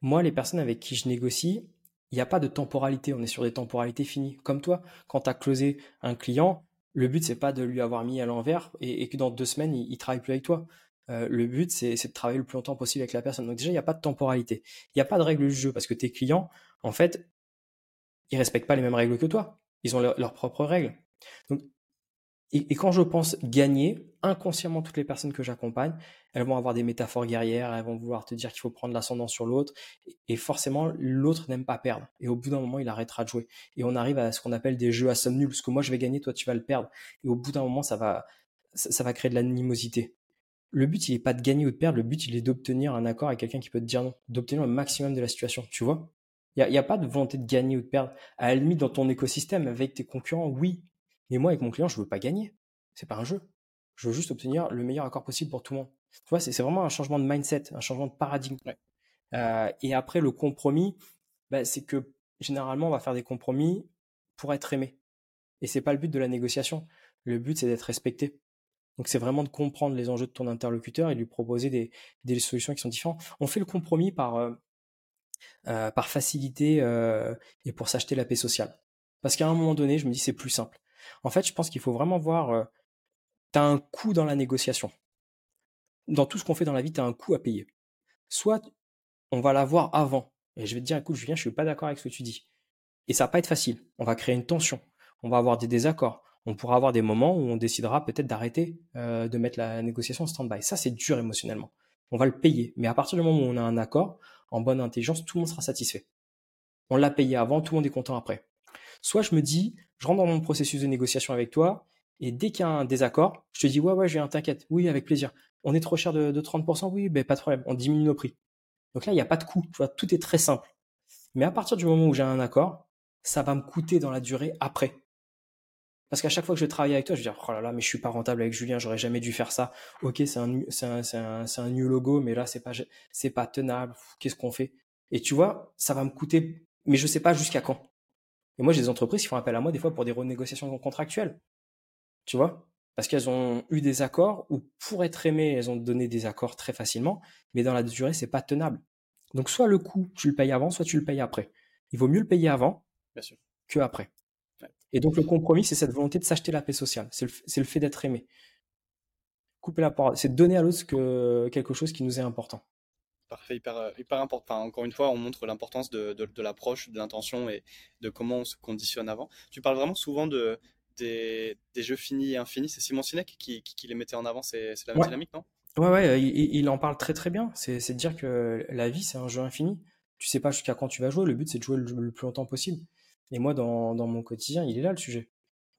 Moi, les personnes avec qui je négocie, il n'y a pas de temporalité, on est sur des temporalités finies. Comme toi, quand tu as closé un client, le but, c'est pas de lui avoir mis à l'envers et, que dans deux semaines, il, ne travaille plus avec toi. Euh, le but, c'est de travailler le plus longtemps possible avec la personne. Donc déjà, il n'y a pas de temporalité. Il n'y a pas de règle du jeu parce que tes clients, en fait, ils respectent pas les mêmes règles que toi. Ils ont leurs propres règles. Et, quand je pense gagner, inconsciemment, toutes les personnes que j'accompagne, elles vont avoir des métaphores guerrières, elles vont vouloir te dire qu'il faut prendre l'ascendant sur l'autre, et, forcément, l'autre n'aime pas perdre. Et au bout d'un moment, il arrêtera de jouer. Et on arrive à ce qu'on appelle des jeux à somme nulle, parce que moi, je vais gagner, toi, tu vas le perdre. Et au bout d'un moment, ça va, ça, va créer de l'animosité. Le but, il n'est pas de gagner ou de perdre, le but, il est d'obtenir un accord avec quelqu'un qui peut te dire non, d'obtenir le maximum de la situation, tu vois? Il n'y a, pas de volonté de gagner ou de perdre. À la limite, dans ton écosystème, avec tes concurrents, oui, mais moi, avec mon client, je veux pas gagner. C'est pas un jeu. Je veux juste obtenir le meilleur accord possible pour tout le monde. Tu vois, c'est vraiment un changement de mindset, un changement de paradigme. Euh, et après, le compromis, bah, c'est que généralement, on va faire des compromis pour être aimé. Et c'est pas le but de la négociation. Le but, c'est d'être respecté. Donc, c'est vraiment de comprendre les enjeux de ton interlocuteur et lui proposer des, des solutions qui sont différentes. On fait le compromis par, euh, euh, par facilité et pour s'acheter la paix sociale. Parce qu'à un moment donné, je me dis, c'est plus simple. En fait, je pense qu'il faut vraiment voir, euh, tu as un coût dans la négociation. Dans tout ce qu'on fait dans la vie, tu as un coût à payer. Soit on va l'avoir avant, et je vais te dire, écoute, Julien, je suis pas d'accord avec ce que tu dis. Et ça va pas être facile. On va créer une tension. On va avoir des désaccords. On pourra avoir des moments où on décidera peut-être d'arrêter euh, de mettre la négociation en stand-by. Ça, c'est dur émotionnellement. On va le payer. Mais à partir du moment où on a un accord, en bonne intelligence, tout le monde sera satisfait. On l'a payé avant, tout le monde est content après. Soit je me dis, je rentre dans mon processus de négociation avec toi, et dès qu'il y a un désaccord, je te dis, ouais, ouais, je viens, t'inquiète, oui, avec plaisir. On est trop cher de, 30%, oui, ben, pas de problème, on diminue nos prix. Donc là, il n'y a pas de coût, tu vois, tout est très simple. Mais à partir du moment où j'ai un accord, ça va me coûter dans la durée après. Parce qu'à chaque fois que je travaille avec toi, je vais dire, oh là là, mais je suis pas rentable avec Julien, j'aurais jamais dû faire ça. Ok, c'est un, c'est un, un, un new logo, mais là, c'est pas, c'est pas tenable. Qu'est-ce qu'on fait? Et tu vois, ça va me coûter, mais je sais pas jusqu'à quand. Et moi, j'ai des entreprises qui font appel à moi des fois pour des renégociations contractuelles. Tu vois? Parce qu'elles ont eu des accords ou pour être aimées, elles ont donné des accords très facilement, mais dans la durée, c'est pas tenable. Donc, soit le coût, tu le payes avant, soit tu le payes après. Il vaut mieux le payer avant que après. Et donc, le compromis, c'est cette volonté de s'acheter la paix sociale. C'est le, fait d'être aimé. Couper la parole. C'est donner à l'autre quelque chose qui nous est important. Parfait, hyper, euh, hyper important. encore une fois, on montre l'importance de, de, l'approche, de l'intention et de comment on se conditionne avant. Tu parles vraiment souvent de, des, des jeux finis et infinis. C'est Simon Sinek qui, qui, les mettait en avant. C'est la même dynamique, non? Ouais, ouais, il, il, en parle très très bien. C'est de dire que la vie, c'est un jeu infini. Tu sais pas jusqu'à quand tu vas jouer. Le but, c'est de jouer le, plus longtemps possible. Et moi, dans, dans, mon quotidien, il est là le sujet.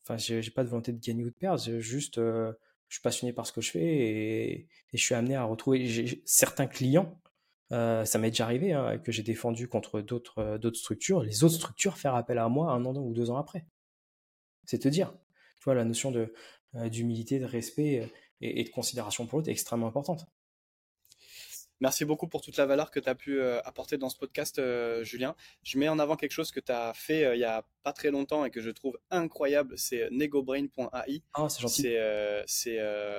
Enfin, j'ai pas de volonté de gagner ou de perdre. Juste, euh, je suis passionné par ce que je fais et, et je suis amené à retrouver certains clients euh, ça m'est déjà arrivé hein, que j'ai défendu contre d'autres euh, structures, les autres structures faire appel à moi un an ou deux ans après. C'est te dire. Tu vois, la notion euh, d'humilité, de respect et, de considération pour l'autre est extrêmement importante. Merci beaucoup pour toute la valeur que tu as pu euh, apporter dans ce podcast, euh, Julien. Je mets en avant quelque chose que tu as fait euh, il y a pas très longtemps et que je trouve incroyable, c'est negobrain.ai. Ah, c'est gentil.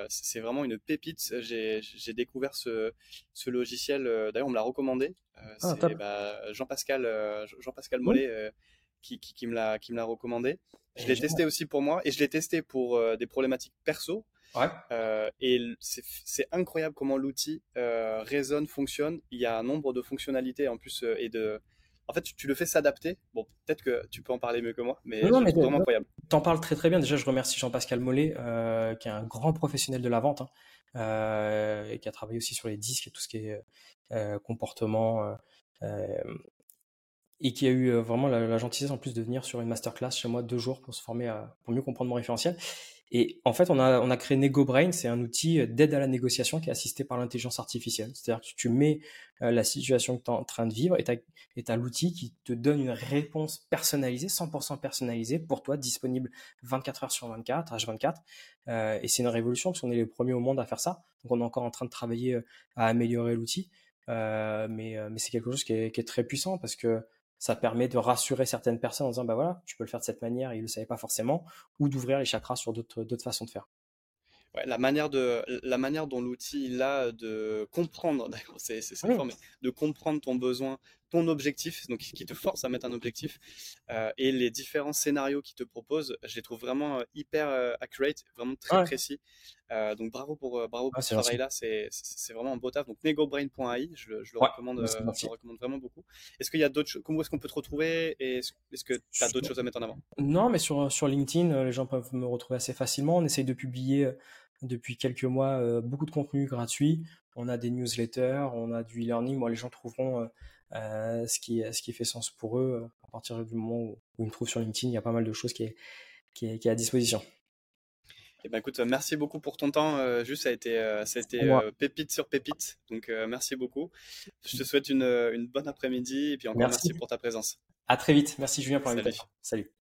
C'est vraiment une pépite. J'ai découvert ce, ce logiciel, d'ailleurs on me l'a recommandé. Ah, c'est bah, Jean-Pascal Jean -Pascal Mollet qui, qui, qui, me l'a recommandé. Je l'ai testé aussi pour moi et je l'ai testé pour des problématiques perso. Ouais. Euh, et c'est incroyable comment l'outil euh, résonne, fonctionne. Il y a un nombre de fonctionnalités en plus euh, et de. En fait, tu, le fais s'adapter. Bon, peut-être que tu peux en parler mieux que moi, mais c'est vraiment incroyable. T'en parles très très bien. Déjà, je remercie Jean-Pascal Mollet, qui est un grand professionnel de la vente, hein, et qui a travaillé aussi sur les disques et tout ce qui est comportement et qui a eu vraiment la, la, gentillesse en plus de venir sur une masterclass chez moi deux jours pour se former, pour mieux comprendre mon référentiel. Et en fait, on a, on a créé NegoBrain, c'est un outil d'aide à la négociation qui est assisté par l'intelligence artificielle. C'est-à-dire que tu mets euh, la situation que tu es en train de vivre et tu as, l'outil qui te donne une réponse personnalisée, 100% personnalisée pour toi, disponible 24 heures sur 24, H24. Euh, et c'est une révolution parce qu'on est les premiers au monde à faire ça. Donc on est encore en train de travailler euh, à améliorer l'outil. Euh, mais, mais c'est quelque chose qui est, qui est très puissant parce que ça permet de rassurer certaines personnes en disant bah voilà, tu peux le faire de cette manière, ils ne le savaient pas forcément, ou d'ouvrir les chakras sur d'autres façons de faire. Ouais, la manière de la manière dont l'outil il a de comprendre, c'est c'est de comprendre ton besoin, ton objectif, donc qui te force à mettre un objectif, euh, et les différents scénarios qu'il te propose, je les trouve vraiment euh, hyper euh, accurate, vraiment très précis. donc bravo pour bravo pour ce travail-là, c'est vraiment un beau taf. Donc negobrain.ai, je, je, le recommande, je le recommande vraiment beaucoup. Est-ce qu'il y a d'autres choses Comment est-ce qu'on peut te retrouver Et est-ce que tu as d'autres choses à mettre en avant? Non, mais sur sur LinkedIn, les gens peuvent me retrouver assez facilement. On essaye de publier depuis quelques mois beaucoup de contenu gratuit. On a des newsletters, on a du e-learning. Moi, les gens trouveront euh, ce, qui, ce qui fait sens pour eux euh, à partir du moment où, ils me trouvent sur LinkedIn. Il y a pas mal de choses qui est, qui est, à disposition. Eh ben écoute, merci beaucoup pour ton temps. Euh, juste, ça a été, ça a été pépite sur pépite. Donc, merci beaucoup. Je te souhaite une, une bonne après-midi et puis encore merci. pour ta présence. À très vite. Merci Julien pour l'invitation. Salut.